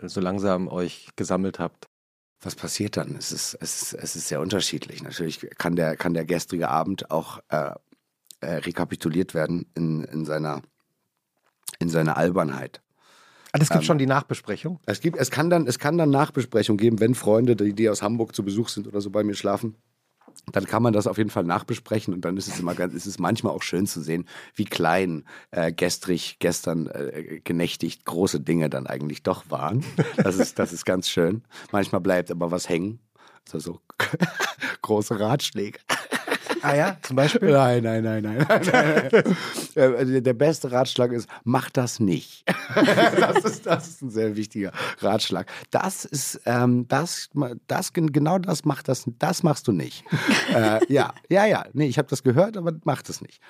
so langsam euch gesammelt habt? Was passiert dann? Es ist, es ist, es ist sehr unterschiedlich. Natürlich kann der, kann der gestrige Abend auch äh, äh, rekapituliert werden in, in, seiner, in seiner Albernheit. Ah, das gibt ähm, schon die Nachbesprechung? Es, gibt, es, kann dann, es kann dann Nachbesprechung geben, wenn Freunde, die, die aus Hamburg zu Besuch sind oder so bei mir schlafen. Dann kann man das auf jeden Fall nachbesprechen und dann ist es immer ganz, ist es manchmal auch schön zu sehen, wie klein äh, gestrig, gestern äh, genächtigt große Dinge dann eigentlich doch waren. Das ist, das ist ganz schön. Manchmal bleibt aber was hängen. Also so große Ratschläge. Ah ja, zum Beispiel? Nein, nein, nein, nein. nein, nein. Also der beste Ratschlag ist, mach das nicht. das, ist, das ist ein sehr wichtiger Ratschlag. Das ist, ähm, das, das, genau das macht das, das machst du nicht. äh, ja, ja, ja. Nee, ich habe das gehört, aber mach das nicht.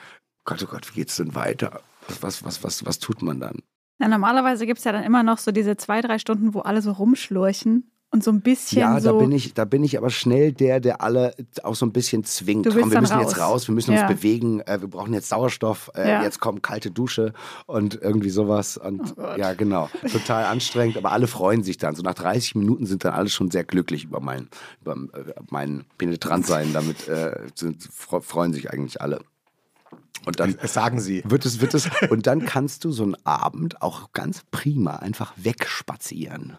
Gott, oh Gott, wie geht's denn weiter? Was, was, was, was tut man dann? Na, normalerweise gibt es ja dann immer noch so diese zwei, drei Stunden, wo alle so rumschlurchen und so ein bisschen. Ja, so da bin ich, da bin ich aber schnell der, der alle auch so ein bisschen zwingt. Du komm, wir müssen raus. jetzt raus, wir müssen ja. uns bewegen, äh, wir brauchen jetzt Sauerstoff, äh, ja. jetzt kommt kalte Dusche und irgendwie sowas. Und oh ja, genau. Total anstrengend, aber alle freuen sich dann. So nach 30 Minuten sind dann alle schon sehr glücklich über mein, über äh, mein Penetrantsein. Damit äh, sind, freuen sich eigentlich alle. Und dann das sagen sie. Wird es, wird es, und dann kannst du so einen Abend auch ganz prima einfach wegspazieren.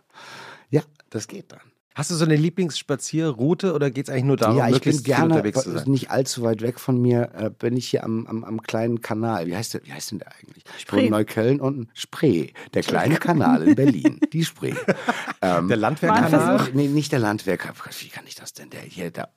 Ja, das geht dann. Hast du so eine Lieblingsspazierroute oder geht es eigentlich nur darum, ja, ich bin gerne unterwegs zu sein? nicht allzu weit weg von mir, äh, bin ich hier am, am, am, kleinen Kanal. Wie heißt der, wie heißt denn der eigentlich? Spree. Von Neukölln und Spree. Der kleine Kanal in Berlin. Die Spree. Ähm, der Landwehrkanal? Nee, nicht der Landwehr. Wie kann ich das denn? Der hier, der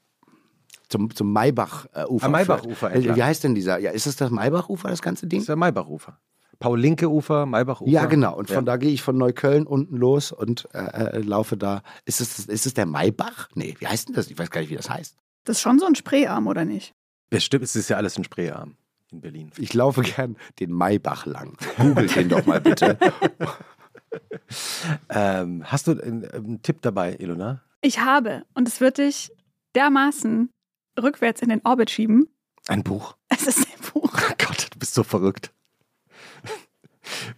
zum, zum Maybach-Ufer. Äh, Maybach-Ufer, äh, Wie heißt denn dieser? Ja, ist das das Maybach-Ufer, das ganze Ding? Das ist der Maybach-Ufer. Paul-Linke-Ufer, Maybach-Ufer. Ja, genau. Und von ja. da gehe ich von Neukölln unten los und äh, äh, laufe da. Ist es, ist es der Maybach? Nee, wie heißt denn das? Ich weiß gar nicht, wie das heißt. Das ist schon so ein Spreearm, oder nicht? Bestimmt, es ist ja alles ein Spreearm in Berlin. Ich laufe gern den Maybach lang. Googelt den doch mal bitte. ähm, hast du einen, einen, Tipp dabei, Ilona? Ich habe. Und es wird dich dermaßen rückwärts in den Orbit schieben. Ein Buch? Es ist ein Buch. Oh Gott, du bist so verrückt.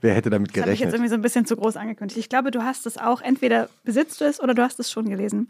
Wer hätte damit gerechnet? Das habe ich jetzt irgendwie so ein bisschen zu groß angekündigt. Ich glaube, du hast es auch. Entweder besitzt du es oder du hast es schon gelesen.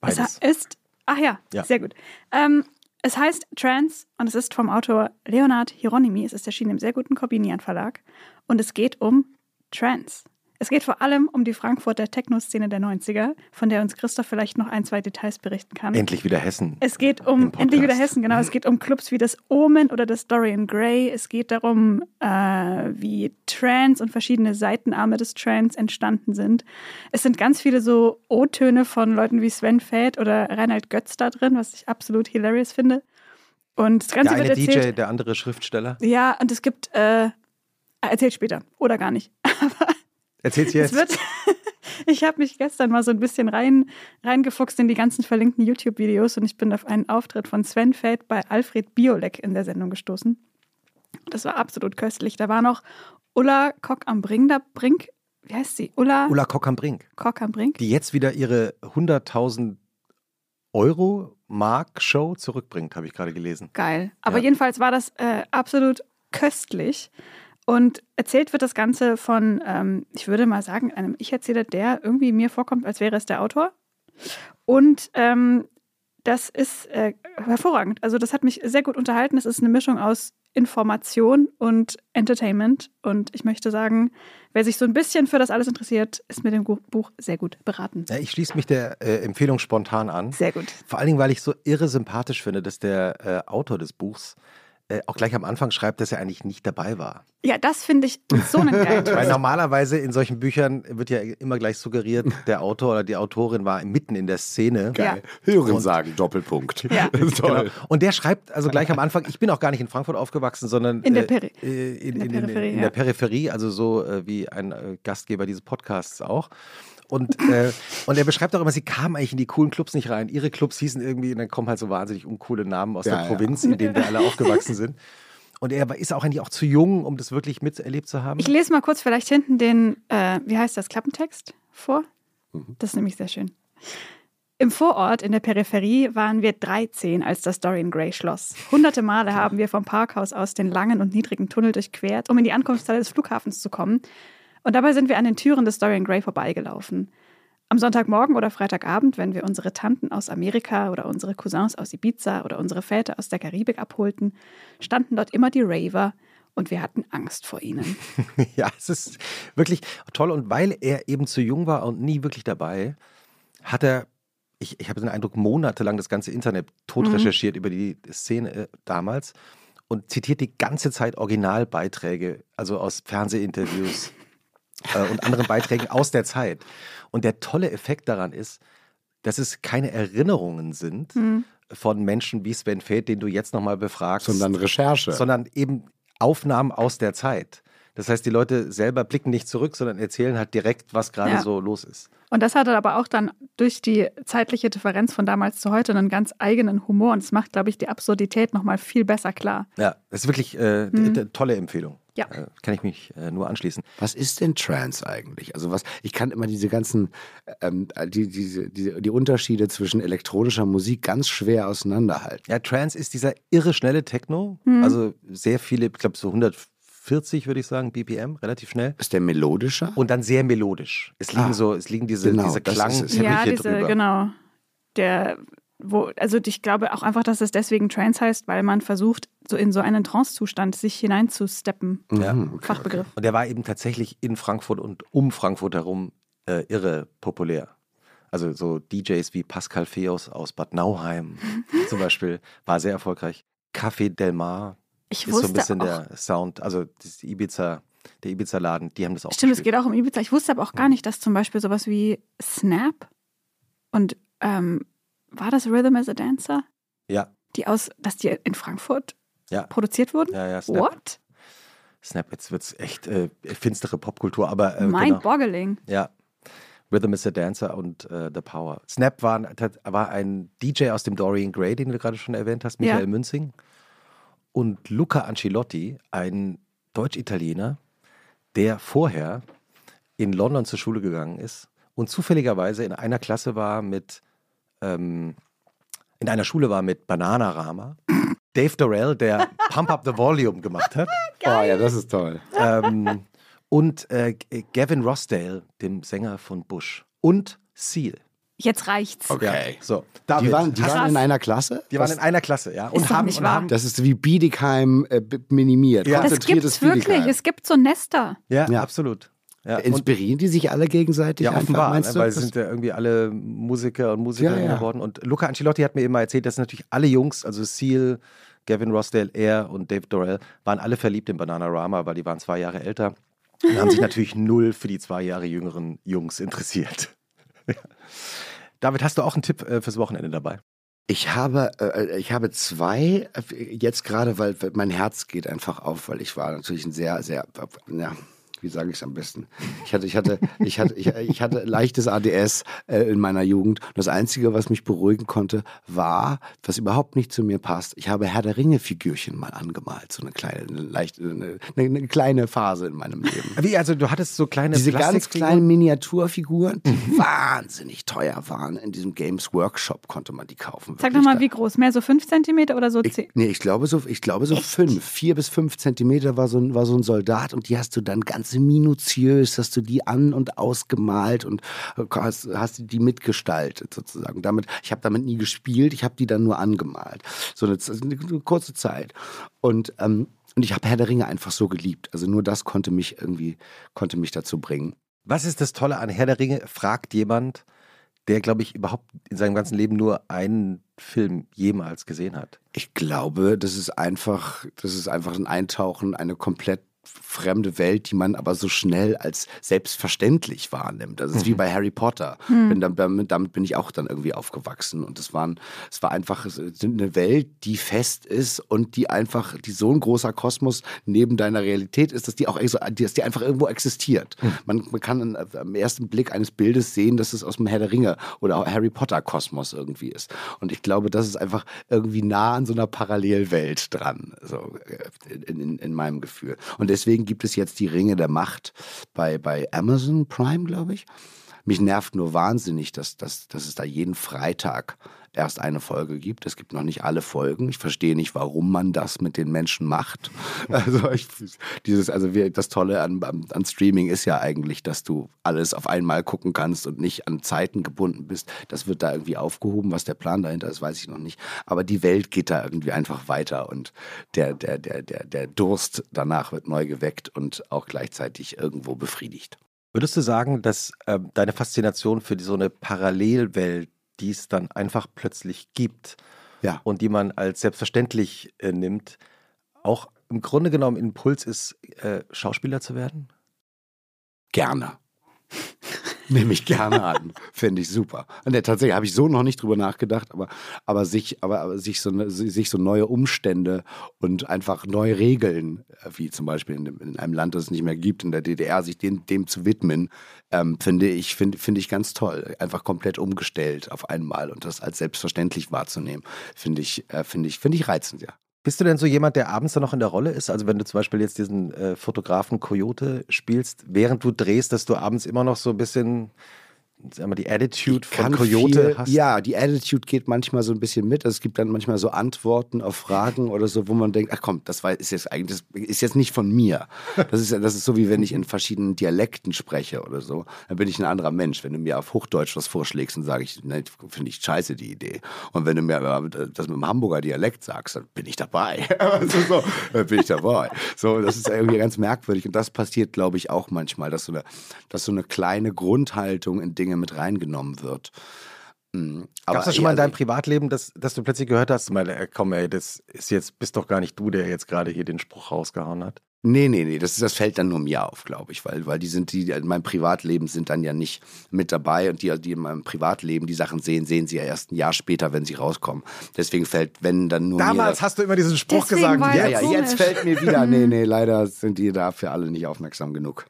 Beides. Es ist, ach ja, ja. sehr gut. Ähm, es heißt Trans und es ist vom Autor Leonard Hieronymi. Es ist erschienen im sehr guten Corbinian Verlag. Und es geht um Trans. Es geht vor allem um die Frankfurter Techno-Szene der 90er, von der uns Christoph vielleicht noch ein, zwei Details berichten kann. Endlich wieder Hessen. Es geht um endlich wieder Hessen, genau. Es geht um Clubs wie das Omen oder das Dorian Gray. Es geht darum, äh, wie Trance und verschiedene Seitenarme des Trance entstanden sind. Es sind ganz viele so O-Töne von Leuten wie Sven Feld oder Reinhard Götz da drin, was ich absolut hilarious finde. Und das Ganze der eine wird erzählt, DJ, der andere Schriftsteller. Ja, und es gibt, äh, erzählt später oder gar nicht. Aber Erzähl's jetzt. Wird, ich habe mich gestern mal so ein bisschen rein, reingefuchst in die ganzen verlinkten YouTube-Videos und ich bin auf einen Auftritt von Sven Feld bei Alfred Biolek in der Sendung gestoßen. Das war absolut köstlich. Da war noch Ulla Kock am Brink, Brink wie heißt sie? Ulla, Ulla Kock am Brink. Kock am Brink. Die jetzt wieder ihre 100.000 Euro Mark-Show zurückbringt, habe ich gerade gelesen. Geil. Aber Ja. jedenfalls war das äh, absolut köstlich. Und erzählt wird das Ganze von, ähm, ich würde mal sagen, einem Ich-Erzähler, der irgendwie mir vorkommt, als wäre es der Autor. Und ähm, das ist äh, hervorragend. Also das hat mich sehr gut unterhalten. Es ist eine Mischung aus Information und Entertainment. Und ich möchte sagen, wer sich so ein bisschen für das alles interessiert, ist mit dem Buch sehr gut beraten. Ja, ich schließe mich der äh, Empfehlung spontan an. Sehr gut. Vor allen Dingen, weil ich so irre sympathisch finde, dass der äh, Autor des Buchs äh, auch gleich am Anfang schreibt, dass er eigentlich nicht dabei war. Ja, das finde ich so einen geilen Weil normalerweise in solchen Büchern wird ja immer gleich suggeriert, der Autor oder die Autorin war mitten in der Szene. Geil. Ja. Hören sagen, Doppelpunkt. Ja. Toll. Genau. Und der schreibt also gleich am Anfang, ich bin auch gar nicht in Frankfurt aufgewachsen, sondern in der, Peri äh, in, in, in, der Peripherie, in, der Peripherie, also so äh, wie ein äh, Gastgeber dieses Podcasts auch. Und, äh, und er beschreibt auch immer, sie kamen eigentlich in die coolen Clubs nicht rein. Ihre Clubs hießen irgendwie, und dann kommen halt so wahnsinnig uncoole Namen aus ja, der Provinz, in denen wir alle aufgewachsen sind. Und er ist auch eigentlich auch zu jung, um das wirklich miterlebt zu haben. Ich lese mal kurz vielleicht hinten den, äh, wie heißt das, Klappentext vor. Mhm. Das ist nämlich sehr schön. Im Vorort in der Peripherie waren wir 13, als das Dorian Gray schloss. Hunderte Male haben wir vom Parkhaus aus den langen und niedrigen Tunnel durchquert, um in die Ankunftshalle des Flughafens zu kommen. Und dabei sind wir an den Türen des Dorian Gray vorbeigelaufen. Am Sonntagmorgen oder Freitagabend, wenn wir unsere Tanten aus Amerika oder unsere Cousins aus Ibiza oder unsere Väter aus der Karibik abholten, standen dort immer die Raver und wir hatten Angst vor ihnen. ja, es ist wirklich toll. Und weil er eben zu jung war und nie wirklich dabei, hat er, ich, ich habe den Eindruck, monatelang das ganze Internet tot mhm. recherchiert über die Szene äh, damals und zitiert die ganze Zeit Originalbeiträge, also aus Fernsehinterviews äh, und anderen Beiträgen aus der Zeit. Und der tolle Effekt daran ist, dass es keine Erinnerungen sind mhm. von Menschen wie Sven Feth, den du jetzt nochmal befragst. Sondern Recherche. Sondern eben Aufnahmen aus der Zeit. Das heißt, die Leute selber blicken nicht zurück, sondern erzählen halt direkt, was gerade ja. so los ist. Und das hat aber auch dann durch die zeitliche Differenz von damals zu heute einen ganz eigenen Humor. Und es macht, glaube ich, die Absurdität nochmal viel besser klar. Ja, das ist wirklich äh, mhm. eine tolle Empfehlung. Ja. Äh, kann ich mich äh, nur anschließen. Was ist denn Trance eigentlich? Also was, ich kann immer diese ganzen, ähm, die, diese, die, die Unterschiede zwischen elektronischer Musik ganz schwer auseinanderhalten. Ja, Trance ist dieser irre schnelle Techno. Mhm. Also sehr viele, ich glaube so 140 würde ich sagen, BPM, relativ schnell. Ist der melodischer? Und dann sehr melodisch. Es liegen ah, so, es liegen diese, genau, diese Klang ja, diese, drüber. genau. Der wo, also ich glaube auch einfach, dass es deswegen Trance heißt, weil man versucht, so in so einen Trance-Zustand sich hineinzusteppen. Ja. Mhm, okay, Fachbegriff. Und der war eben tatsächlich in Frankfurt und um Frankfurt herum äh, irre populär. Also so DJs wie Pascal Feos aus Bad Nauheim zum Beispiel war sehr erfolgreich. Café Del Mar ich ist so ein bisschen der Sound, also das Ibiza, der Ibiza-Laden, die haben das auch Stimmt, gespielt. es geht auch um Ibiza. Ich wusste aber auch gar nicht, dass zum Beispiel sowas wie Snap und ähm, war das Rhythm as a Dancer? Ja. Die aus, dass die in Frankfurt ja. produziert wurden? Ja, ja, Snap. What? Snap, jetzt wird es echt äh, finstere Popkultur, aber. Äh, Mind-boggling. Genau. Ja. Rhythm is a Dancer und äh, The Power. Snap war, war, ein DJ aus dem Dorian Gray, den du gerade schon erwähnt hast, Michael ja. Münzing. Und Luca Ancilotti, ein Deutsch-Italiener, der vorher in London zur Schule gegangen ist und zufälligerweise in einer Klasse war mit, ähm, in einer Schule war mit Bananarama. Dave Dorrell, der Pump Up the Volume gemacht hat. oh ja, das ist toll. Ähm, und äh, Gavin Rossdale, dem Sänger von Bush. Und Seal. Jetzt reicht's. Okay. Ja, so, David, die waren, die waren in einer Klasse? Die waren in einer Klasse, ja. Und, haben, und haben, das ist wie Biedigheim äh, minimiert. Ja. Das gibt es wirklich. Es gibt so Nester. Ja, ja. absolut. Ja, Inspirieren die sich alle gegenseitig? Ja, offenbar, einfach, meinst ne, weil sie sind ja irgendwie alle Musiker und Musikerinnen ja, ja. geworden. Und Luca Ancelotti hat mir immer erzählt, dass natürlich alle Jungs, also Seal, Gavin Rossdale, er und Dave Dorrell, waren alle verliebt in Bananarama, weil die waren zwei Jahre älter und haben sich natürlich null für die zwei Jahre jüngeren Jungs interessiert. David, hast du auch einen Tipp äh, fürs Wochenende dabei? Ich habe, äh, ich habe zwei, äh, jetzt gerade, weil mein Herz geht einfach auf, weil ich war natürlich ein sehr, sehr, ja, wie sage ich es am besten? Ich hatte, ich hatte, ich hatte, ich, ich hatte leichtes ADS äh, in meiner Jugend. Das Einzige, was mich beruhigen konnte, war, was überhaupt nicht zu mir passt. Ich habe Herr der Ringe-Figürchen mal angemalt. So eine kleine, eine, leichte, eine, eine, kleine Phase in meinem Leben. Wie, also du hattest so kleine Diese ganz kleinen Miniaturfiguren, die mhm. wahnsinnig teuer waren. In diesem Games Workshop konnte man die kaufen. Sag doch mal, wie groß? Mehr so 5 cm oder so 10? Nee, ich glaube so, ich glaube so 5. 4 bis 5 Zentimeter war so, ein, war so ein Soldat und die hast du dann ganz minutiös, hast du die an- und ausgemalt und hast, hast die mitgestaltet sozusagen. Damit, ich habe damit nie gespielt, ich habe die dann nur angemalt. So eine, eine kurze Zeit. Und, ähm, und ich habe Herr der Ringe einfach so geliebt. Also nur das konnte mich irgendwie, konnte mich dazu bringen. Was ist das Tolle an Herr der Ringe? Fragt jemand, der, glaube ich, überhaupt in seinem ganzen Leben nur einen Film jemals gesehen hat. Ich glaube, das ist einfach, das ist einfach ein Eintauchen, eine komplett fremde Welt, die man aber so schnell als selbstverständlich wahrnimmt. Das ist mhm. wie bei Harry Potter. Mhm. Damit, damit, bin ich auch dann irgendwie aufgewachsen. Und es, waren, es war einfach eine Welt, die fest ist und die einfach, die so ein großer Kosmos neben deiner Realität ist, dass die auch dass die einfach irgendwo existiert. Mhm. Man, man kann am ersten Blick eines Bildes sehen, dass es aus dem Herr der Ringe oder Harry Potter Kosmos irgendwie ist. Und ich glaube, das ist einfach irgendwie nah an so einer Parallelwelt dran, so äh, in, in, in meinem Gefühl. Und deswegen gibt es jetzt die Ringe der Macht bei, bei Amazon Prime, glaube ich. Mich nervt nur wahnsinnig, dass, dass, dass es da jeden Freitag erst eine Folge gibt. Es gibt noch nicht alle Folgen. Ich verstehe nicht, warum man das mit den Menschen macht. Also ich, dieses, also das Tolle an, an Streaming ist ja eigentlich, dass du alles auf einmal gucken kannst und nicht an Zeiten gebunden bist. Das wird da irgendwie aufgehoben. Was der Plan dahinter ist, weiß ich noch nicht. Aber die Welt geht da irgendwie einfach weiter und der, der, der, der, der Durst danach wird neu geweckt und auch gleichzeitig irgendwo befriedigt. Würdest du sagen, dass äh, deine Faszination für die, so eine Parallelwelt die es dann einfach plötzlich gibt ja. und die man als selbstverständlich äh, nimmt, auch im Grunde genommen Impuls ist, äh, Schauspieler zu werden? Gerne. Nehme ich gerne an. Finde ich super. Und ja, tatsächlich habe ich so noch nicht drüber nachgedacht, aber, aber, sich, aber, aber sich, so, ne, sich so neue Umstände und einfach neue Regeln, äh, wie zum Beispiel in, in einem Land, das es nicht mehr gibt, in der DDR, sich dem, dem zu widmen, ähm, finde ich, find, find ich ganz toll. Einfach komplett umgestellt auf einmal und das als selbstverständlich wahrzunehmen, finde ich, äh, finde ich, finde ich reizend, ja. Bist du denn so jemand, der abends dann noch in der Rolle ist? Also wenn du zum Beispiel jetzt diesen äh, Fotografen Coyote spielst, während du drehst, dass du abends immer noch so ein bisschen sag mal, die Attitude von Coyote viel, hast? Ja, die Attitude geht manchmal so ein bisschen mit. Also es gibt dann manchmal so Antworten auf Fragen oder so, wo man denkt, ach komm, das war, ist jetzt eigentlich, das ist jetzt nicht von mir. Das ist, das ist so, wie wenn ich in verschiedenen Dialekten spreche oder so. Dann bin ich ein anderer Mensch. Wenn du mir auf Hochdeutsch was vorschlägst, dann sage ich, ne, finde ich scheiße die Idee. Und wenn du mir das mit dem Hamburger Dialekt sagst, dann bin ich dabei. also so, dann bin ich dabei. So, das ist irgendwie ganz merkwürdig. Und das passiert, glaube ich, auch manchmal, dass so eine, dass so eine kleine Grundhaltung in Dingen Dinge mit reingenommen wird. Mhm. Gab es das schon mal in deinem Privatleben, dass, dass du plötzlich gehört hast, mal, äh, komm ey, das ist jetzt, bist doch gar nicht du, der jetzt gerade hier den Spruch rausgehauen hat? Nee, nee, nee, das, das fällt dann nur mir auf, glaube ich, weil, weil die sind, die in meinem Privatleben sind dann ja nicht mit dabei und die, die in meinem Privatleben die Sachen sehen, sehen sie ja erst ein Jahr später, wenn sie rauskommen. Deswegen fällt, wenn dann nur Damals mir, hast du immer diesen Spruch gesagt. Ja, ja, jetzt fällt mir wieder, nee, nee, leider sind die dafür alle nicht aufmerksam genug.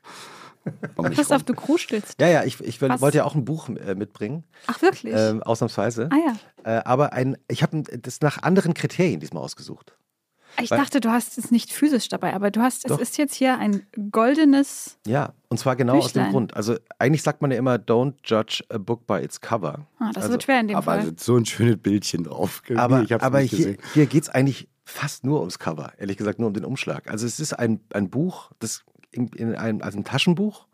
Pass auf, du krustelst. Ja, ja, ich, ich wollte ja auch ein Buch äh, mitbringen. Ach, wirklich? Ähm, ausnahmsweise. Ah ja. Äh, aber ein, ich habe das nach anderen Kriterien diesmal ausgesucht. Ich Weil, dachte, du hast es nicht physisch dabei, aber du hast, doch. es ist jetzt hier ein goldenes. Ja, und zwar genau Büchlein. aus dem Grund. Also eigentlich sagt man ja immer, don't judge a book by its cover. Ah, das also, wird schwer in dem aber Fall. Aber so ein schönes Bildchen drauf. Aber, aber hier, hier geht es eigentlich fast nur ums Cover, ehrlich gesagt nur um den Umschlag. Also es ist ein, ein Buch, das in, in einem, also ein Taschenbuch,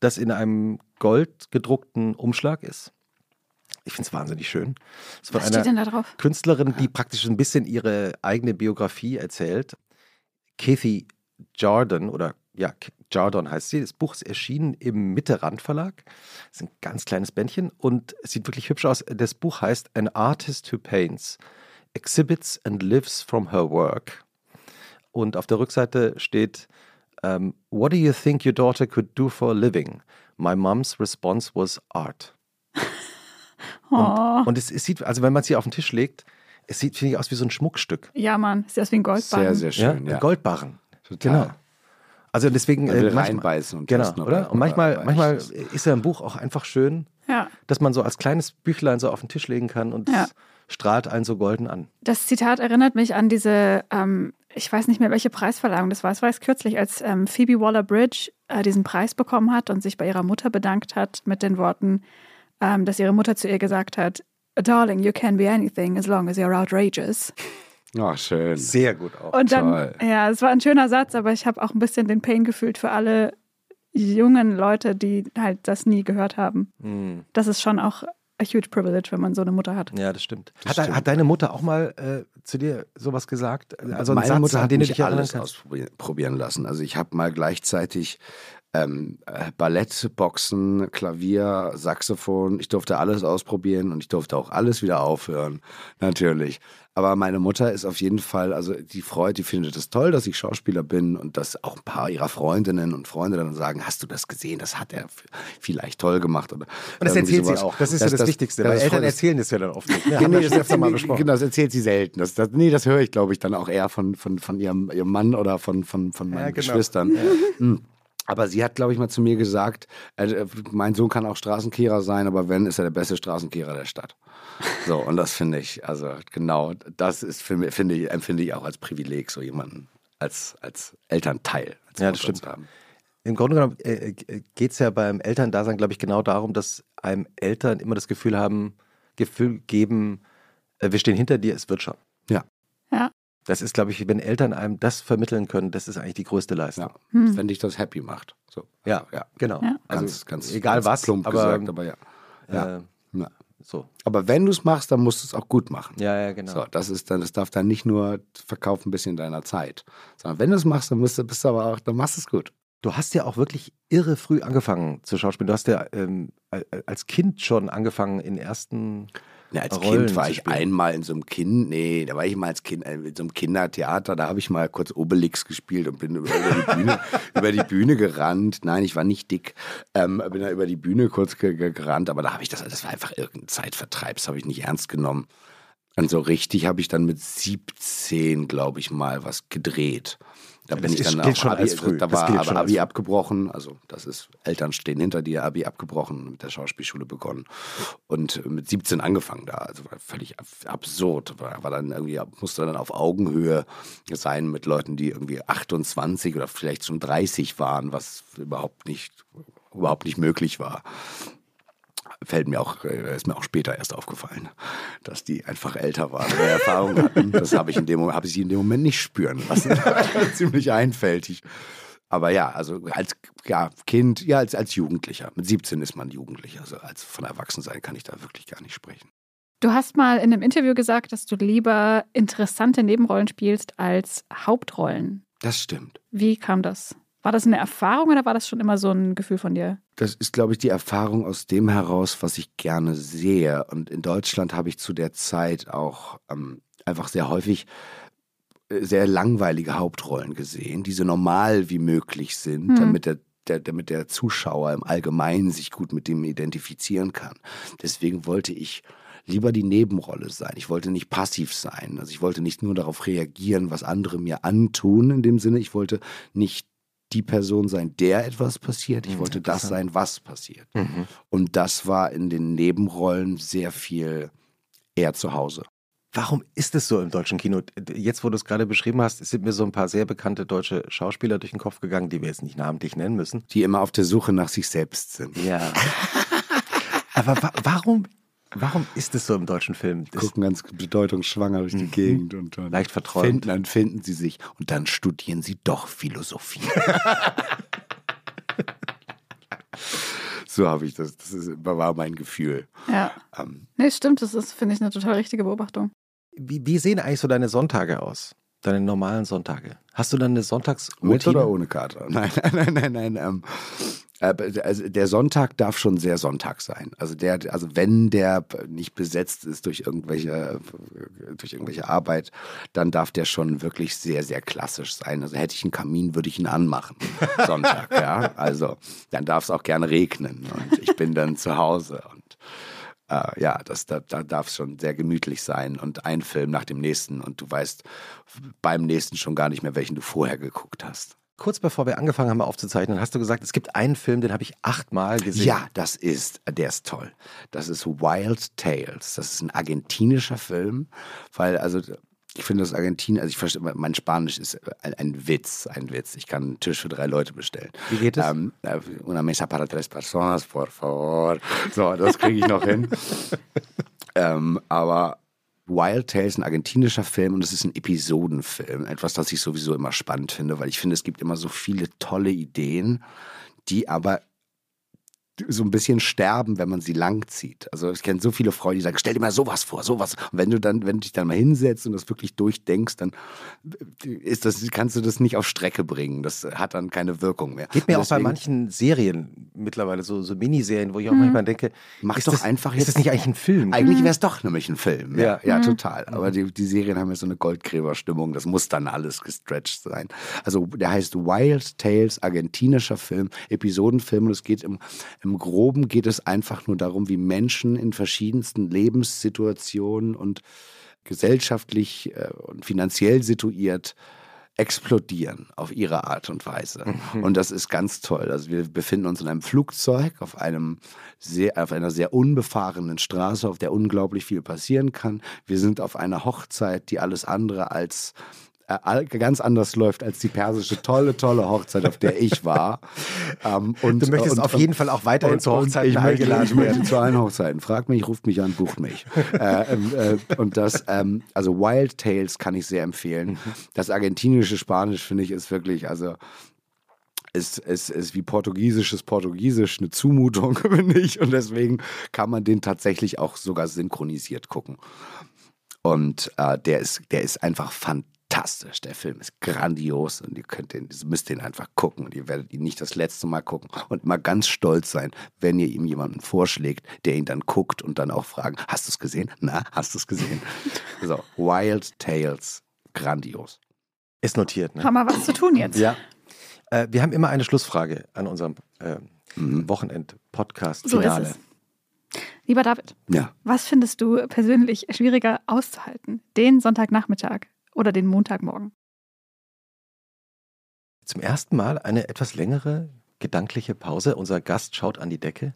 das in einem goldgedruckten Umschlag ist. Ich finde es wahnsinnig schön. Es von Was einer steht denn da drauf? Künstlerin, die praktisch ein bisschen ihre eigene Biografie erzählt. Kathy Jordan oder ja, Jordan heißt sie. Das Buch ist erschienen im Mitte Rand Verlag. Es ist ein ganz kleines Bändchen und es sieht wirklich hübsch aus. Das Buch heißt An Artist Who Paints, Exhibits and Lives from Her Work. Und auf der Rückseite steht um, What do you think your daughter could do for a living? My mom's response was art. Und, oh. und es, es, sieht, also wenn man es hier auf den Tisch legt, es sieht, finde ich, aus wie so ein Schmuckstück. Ja, Mann, sieht aus wie ein Goldbarren. Sehr, sehr schön. Ja, ja. Goldbarren. Total. Genau. Also deswegen. Man will äh, reinbeißen und Genau, oder? Und manchmal, manchmal ist ja ein Buch auch einfach schön, ja. dass man so als kleines Büchlein so auf den Tisch legen kann und ja. strahlt einen so golden an. Das Zitat erinnert mich an diese, ähm, ich weiß nicht mehr, welche Preisverleihung das war. Es war es kürzlich, als ähm, Phoebe Waller-Bridge äh, diesen Preis bekommen hat und sich bei ihrer Mutter bedankt hat mit den Worten, ähm, dass ihre Mutter zu ihr gesagt hat, Darling, you can be anything as long as you're outrageous. Ach, schön. Sehr gut auch. Und dann, Toll. ja, es war ein schöner Satz, aber ich habe auch ein bisschen den Pain gefühlt für alle jungen Leute, die halt das nie gehört haben. Mhm. Das ist schon auch a huge privilege, wenn man so eine Mutter hat. Ja, das stimmt. Das hat, stimmt. hat, deine Mutter auch mal äh, zu dir sowas gesagt? Also Meine Satz, Mutter hat mich alles ausprobieren lassen. Also ich habe mal gleichzeitig ähm, äh, Ballett, Boxen, Klavier, Saxophon. Ich durfte alles ausprobieren und ich durfte auch alles wieder aufhören, natürlich. Aber meine Mutter ist auf jeden Fall, also die freut, die findet es toll, dass ich Schauspieler bin und dass auch ein paar ihrer Freundinnen und Freunde dann sagen, hast du das gesehen? Das hat er vielleicht toll gemacht. Oder und das erzählt sowas. sie auch. Das ist das, ja das, das Wichtigste, das, weil Eltern erzählen das ja dann oft nicht. Ne? Genau, das erzählt sie selten. Das, das, nee, das höre ich, glaube ich, dann auch eher von, von, von ihrem, ihrem Mann oder von, von, von meinen ja, genau. Geschwistern. Ja. Hm. Aber sie hat, glaube ich, mal zu mir gesagt, äh, mein Sohn kann auch Straßenkehrer sein, aber wenn, ist er der beste Straßenkehrer der Stadt. So, und das finde ich, also genau, das ist, finde ich, empfinde ich auch als Privileg, so jemanden als, als Elternteil. Als ja, das stimmt. Im Grunde genommen äh, äh geht es ja beim Elterndasein, glaube ich, genau darum, dass einem Eltern immer das Gefühl haben, Gefühl geben, äh, wir stehen hinter dir, es wird schon. Ja. Das ist, glaube ich, wenn Eltern einem das vermitteln können, das ist eigentlich die größte Leistung. Ja, hm. wenn dich das happy macht. So. Ja, ja, genau. Ja. Also ganz, ganz, egal ganz was, plump aber, gesagt, aber ja. ja. Äh, ja. So. Aber wenn du es machst, dann musst du es auch gut machen. Ja, ja, genau. So, das ist dann, das darf dann nicht nur verkaufen ein bisschen deiner Zeit, sondern wenn du es machst, dann musst du, bist du aber auch, dann machst du es gut. Du hast ja auch wirklich irre früh angefangen zu schauspielen. Du hast ja ähm, als Kind schon angefangen in ersten ja, als Rollen Kind war ich einmal in so einem Kind, nee, da war ich mal als Kind äh, in so einem Kindertheater, da habe ich mal kurz Obelix gespielt und bin über die Bühne, über die Bühne gerannt. Nein, ich war nicht dick, ähm, bin da über die Bühne kurz gerannt, aber da habe ich das, das war einfach irgendein Zeitvertreib, das habe ich nicht ernst genommen. Und so richtig habe ich dann mit 17, glaube ich, mal was gedreht. Da bin ich dann auch schon Abi, früh. Da war aber Abi abgebrochen. Also das ist, Eltern stehen hinter dir, Abi abgebrochen, mit der Schauspielschule begonnen und mit 17 angefangen da. Also war völlig absurd. War, war dann irgendwie, musste dann auf Augenhöhe sein mit Leuten, die irgendwie 28 oder vielleicht schon 30 waren, was überhaupt nicht, überhaupt nicht möglich war fällt mir auch, äh, ist mir auch später erst aufgefallen, dass die einfach älter waren, mehr Erfahrung hatten. Das habe ich in dem Moment, habe ich in dem Moment nicht spüren lassen. Ziemlich einfältig. Aber ja, also als ja, Kind, ja, als, als Jugendlicher. Mit 17 ist man Jugendlicher. Also als von Erwachsensein kann ich da wirklich gar nicht sprechen. Du hast mal in einem Interview gesagt, dass du lieber interessante Nebenrollen spielst als Hauptrollen. Das stimmt. Wie kam das? War das eine Erfahrung oder war das schon immer so ein Gefühl von dir? Das ist, glaube ich, die Erfahrung aus dem heraus, was ich gerne sehe. Und in Deutschland habe ich zu der Zeit auch ähm, einfach sehr häufig äh, sehr langweilige Hauptrollen gesehen, die so normal wie möglich sind, hm. damit der der, damit der Zuschauer im Allgemeinen sich gut mit dem identifizieren kann. Deswegen wollte ich lieber die Nebenrolle sein. Ich wollte nicht passiv sein. Also ich wollte nicht nur darauf reagieren, was andere mir antun in dem Sinne. Ich wollte nicht die Person sein, der etwas passiert. Ich wollte das sein, was passiert. Mhm. Und das war in den Nebenrollen sehr viel eher zu Hause. Warum ist es so im deutschen Kino? Jetzt, wo du es gerade beschrieben hast, sind mir so ein paar sehr bekannte deutsche Schauspieler durch den Kopf gegangen, die wir jetzt nicht namentlich nennen müssen. Die immer auf der Suche nach sich selbst sind. Ja. Aber wa warum, warum ist es so im deutschen Film? Das Gucken ganz bedeutungsschwanger durch die mhm. Gegend und dann leicht verträumt. Finden, dann finden sie sich und dann studieren sie doch Philosophie. so habe ich das. Das ist, war mein Gefühl. Ja. Ähm, nee, stimmt. Das ist, finde ich, eine total richtige Beobachtung. Wie, wie sehen eigentlich so deine Sonntage aus? Deine normalen Sonntage? Hast du dann eine Sonntagsroutine? Mit oder ohne Kater? Nein, nein, nein, nein. nein ähm, also der Sonntag darf schon sehr Sonntag sein. Also der, also wenn der nicht besetzt ist durch irgendwelche, durch irgendwelche Arbeit, dann darf der schon wirklich sehr, sehr klassisch sein. Also hätte ich einen Kamin, würde ich ihn anmachen. Sonntag, ja. Also dann darf es auch gerne regnen und ich bin dann zu Hause und äh, ja, das, da, da darf es schon sehr gemütlich sein und ein Film nach dem nächsten und du weißt beim nächsten schon gar nicht mehr, welchen du vorher geguckt hast. Kurz bevor wir angefangen haben aufzuzeichnen, hast du gesagt, es gibt einen Film, den habe ich achtmal gesehen. Ja, das ist, der ist toll. Das ist Wild Tales. Das ist ein argentinischer Film, weil also ich finde das Argentinien, also ich verstehe, mein Spanisch ist ein, ein, Witz, ein Witz. Ich kann einen Tisch für drei Leute bestellen. Wie geht es? Ähm, äh, una mesa para tres personas, por favor. So, das kriege ich noch hin. ähm, aber Wild Tales, ein argentinischer Film und es ist ein Episodenfilm. Etwas, das ich sowieso immer spannend finde, weil ich finde, es gibt immer so viele tolle Ideen, die aber so ein bisschen sterben, wenn man sie langzieht. Also ich kenne so viele Freunde, die sagen, stell dir mal sowas vor, sowas. Und wenn du dann, wenn du dich dann mal hinsetzt und das wirklich durchdenkst, dann ist das, kannst du das nicht auf Strecke bringen. Das hat dann keine Wirkung mehr. Geht mir deswegen, auch bei manchen Serien mittlerweile, so, so Miniserien, wo ich auch hm. manchmal denke, mach doch das, einfach jetzt. Ist das nicht eigentlich ein Film? Eigentlich wäre es doch nämlich ein Film. Ja, ja, ja mhm. total. Aber die, die Serien haben ja so eine Goldgräberstimmung. Das muss dann alles gestretched sein. Also der heißt Wild Tales, argentinischer Film, Episodenfilm und es geht im, im Groben geht es einfach nur darum, wie Menschen in verschiedensten Lebenssituationen und gesellschaftlich äh, und finanziell situiert explodieren auf ihre Art und Weise. Mhm. Und das ist ganz toll. Also wir befinden uns in einem Flugzeug auf einem sehr, auf einer sehr unbefahrenen Straße, auf der unglaublich viel passieren kann. Wir sind auf einer Hochzeit, die alles andere als äh, ganz anders läuft als die persische tolle, tolle Hochzeit, auf der ich war. Ähm, und, du möchtest und, auf jeden Fall auch weiterhin und, zu Hochzeiten ich eingeladen möchte, ich möchte zu allen Hochzeiten. Fragt mich, ruft mich an, bucht mich. äh, ähm, äh, und das, ähm, also Wild Tales kann ich sehr empfehlen. Mhm. Das argentinische Spanisch finde ich ist wirklich, also ist, ist, ist wie portugiesisches Portugiesisch eine Zumutung, finde ich. Und deswegen kann man den tatsächlich auch sogar synchronisiert gucken. Und äh, der, ist, der ist einfach fantastisch fantastisch. Der Film ist grandios und ihr könnt den, müsst den einfach gucken und ihr werdet ihn nicht das letzte Mal gucken und mal ganz stolz sein, wenn ihr ihm jemanden vorschlägt, der ihn dann guckt und dann auch fragen, hast du es gesehen? Na, hast du es gesehen? so, Wild Tales, grandios. Ist notiert, ne? Haben wir was zu tun jetzt? Ja. Äh, wir haben immer eine Schlussfrage an unserem äh, mhm. Wochenend-Podcast-Finale. So Lieber David, ja. was findest du persönlich schwieriger auszuhalten? Den Sonntagnachmittag oder den Montagmorgen. Zum ersten Mal eine etwas längere gedankliche Pause. Unser Gast schaut an die Decke.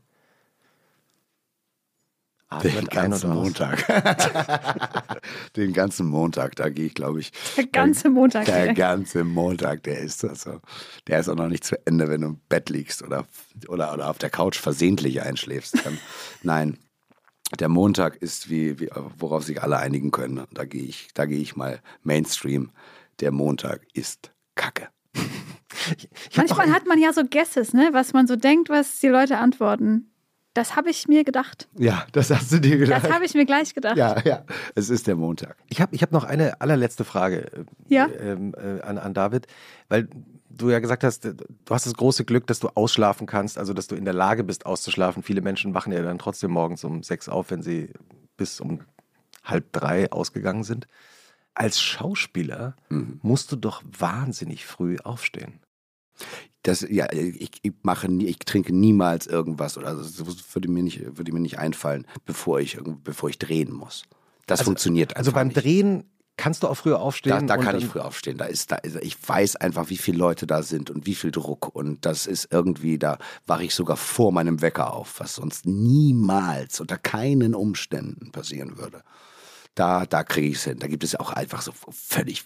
Den ganzen Montag. Den ganzen Montag, da gehe ich, glaube ich. Der ganze Montag. Der direkt. ganze Montag, der ist also, der ist auch noch nicht zu Ende, wenn du im Bett liegst oder, oder, oder auf der Couch versehentlich einschläfst. Nein, der Montag ist wie, wie worauf sich alle einigen können. Da gehe ich, da gehe ich mal Mainstream. Der Montag ist Kacke. Manchmal hat man ja so Guesses, ne? was man so denkt, was die Leute antworten. Das habe ich mir gedacht. Ja, das hast du dir gedacht. Das habe ich mir gleich gedacht. Ja, ja, es ist der Montag. Ich habe ich hab noch eine allerletzte Frage ja? ähm, äh, an, an David, weil du ja gesagt hast, du hast das große Glück, dass du ausschlafen kannst, also dass du in der Lage bist auszuschlafen. Viele Menschen wachen ja dann trotzdem morgens um sechs auf, wenn sie bis um halb drei ausgegangen sind. Als Schauspieler mhm. musst du doch wahnsinnig früh aufstehen. Das, ja, ich, ich mache nie, ich trinke niemals irgendwas oder das würde mir nicht, würde mir nicht einfallen, bevor ich, bevor ich drehen muss. Das also, funktioniert also einfach Also beim nicht. Drehen Kannst du auch früher aufstehen? Da, da kann ich früher aufstehen. Da ist, da ist, ich weiß einfach, wie viele Leute da sind und wie viel Druck. Und das ist irgendwie, da wache ich sogar vor meinem Wecker auf, was sonst niemals unter keinen Umständen passieren würde. Da, da kriege ich es hin. Da gibt es auch einfach so völlig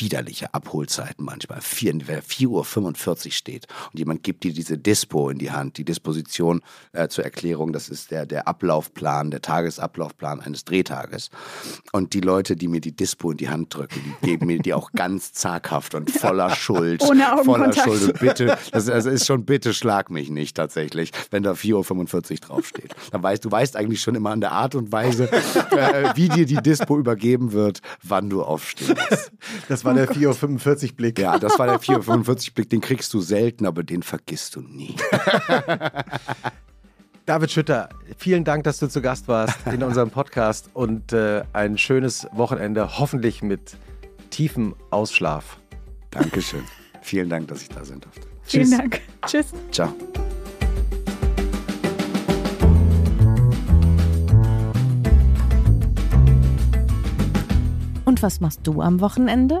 widerliche Abholzeiten manchmal. 4.45 Uhr steht und jemand gibt dir diese Dispo in die Hand, die Disposition äh, zur Erklärung, das ist der, der Ablaufplan, der Tagesablaufplan eines Drehtages. Und die Leute, die mir die Dispo in die Hand drücken, die geben mir die auch ganz zaghaft und voller Schuld. Ohne Augenkontakt. Voller Schuld. Und bitte, das, also ist schon bitte schlag mich nicht tatsächlich, wenn da 4.45 Uhr draufsteht. Dann weißt, du weißt eigentlich schon immer an der Art und Weise, äh, wie dir die Dispo übergeben wird, wann du aufstehst. Das war der 4.45 Uhr Blick. Ja, das war der 4.45 Uhr Blick. Den kriegst du selten, aber den vergisst du nie. David Schütter, vielen Dank, dass du zu Gast warst in unserem Podcast und äh, ein schönes Wochenende, hoffentlich mit tiefem Ausschlaf. Dankeschön. vielen Dank, dass ich da sein durfte. Vielen Tschüss. Dank. Tschüss. Ciao. Und was machst du am Wochenende?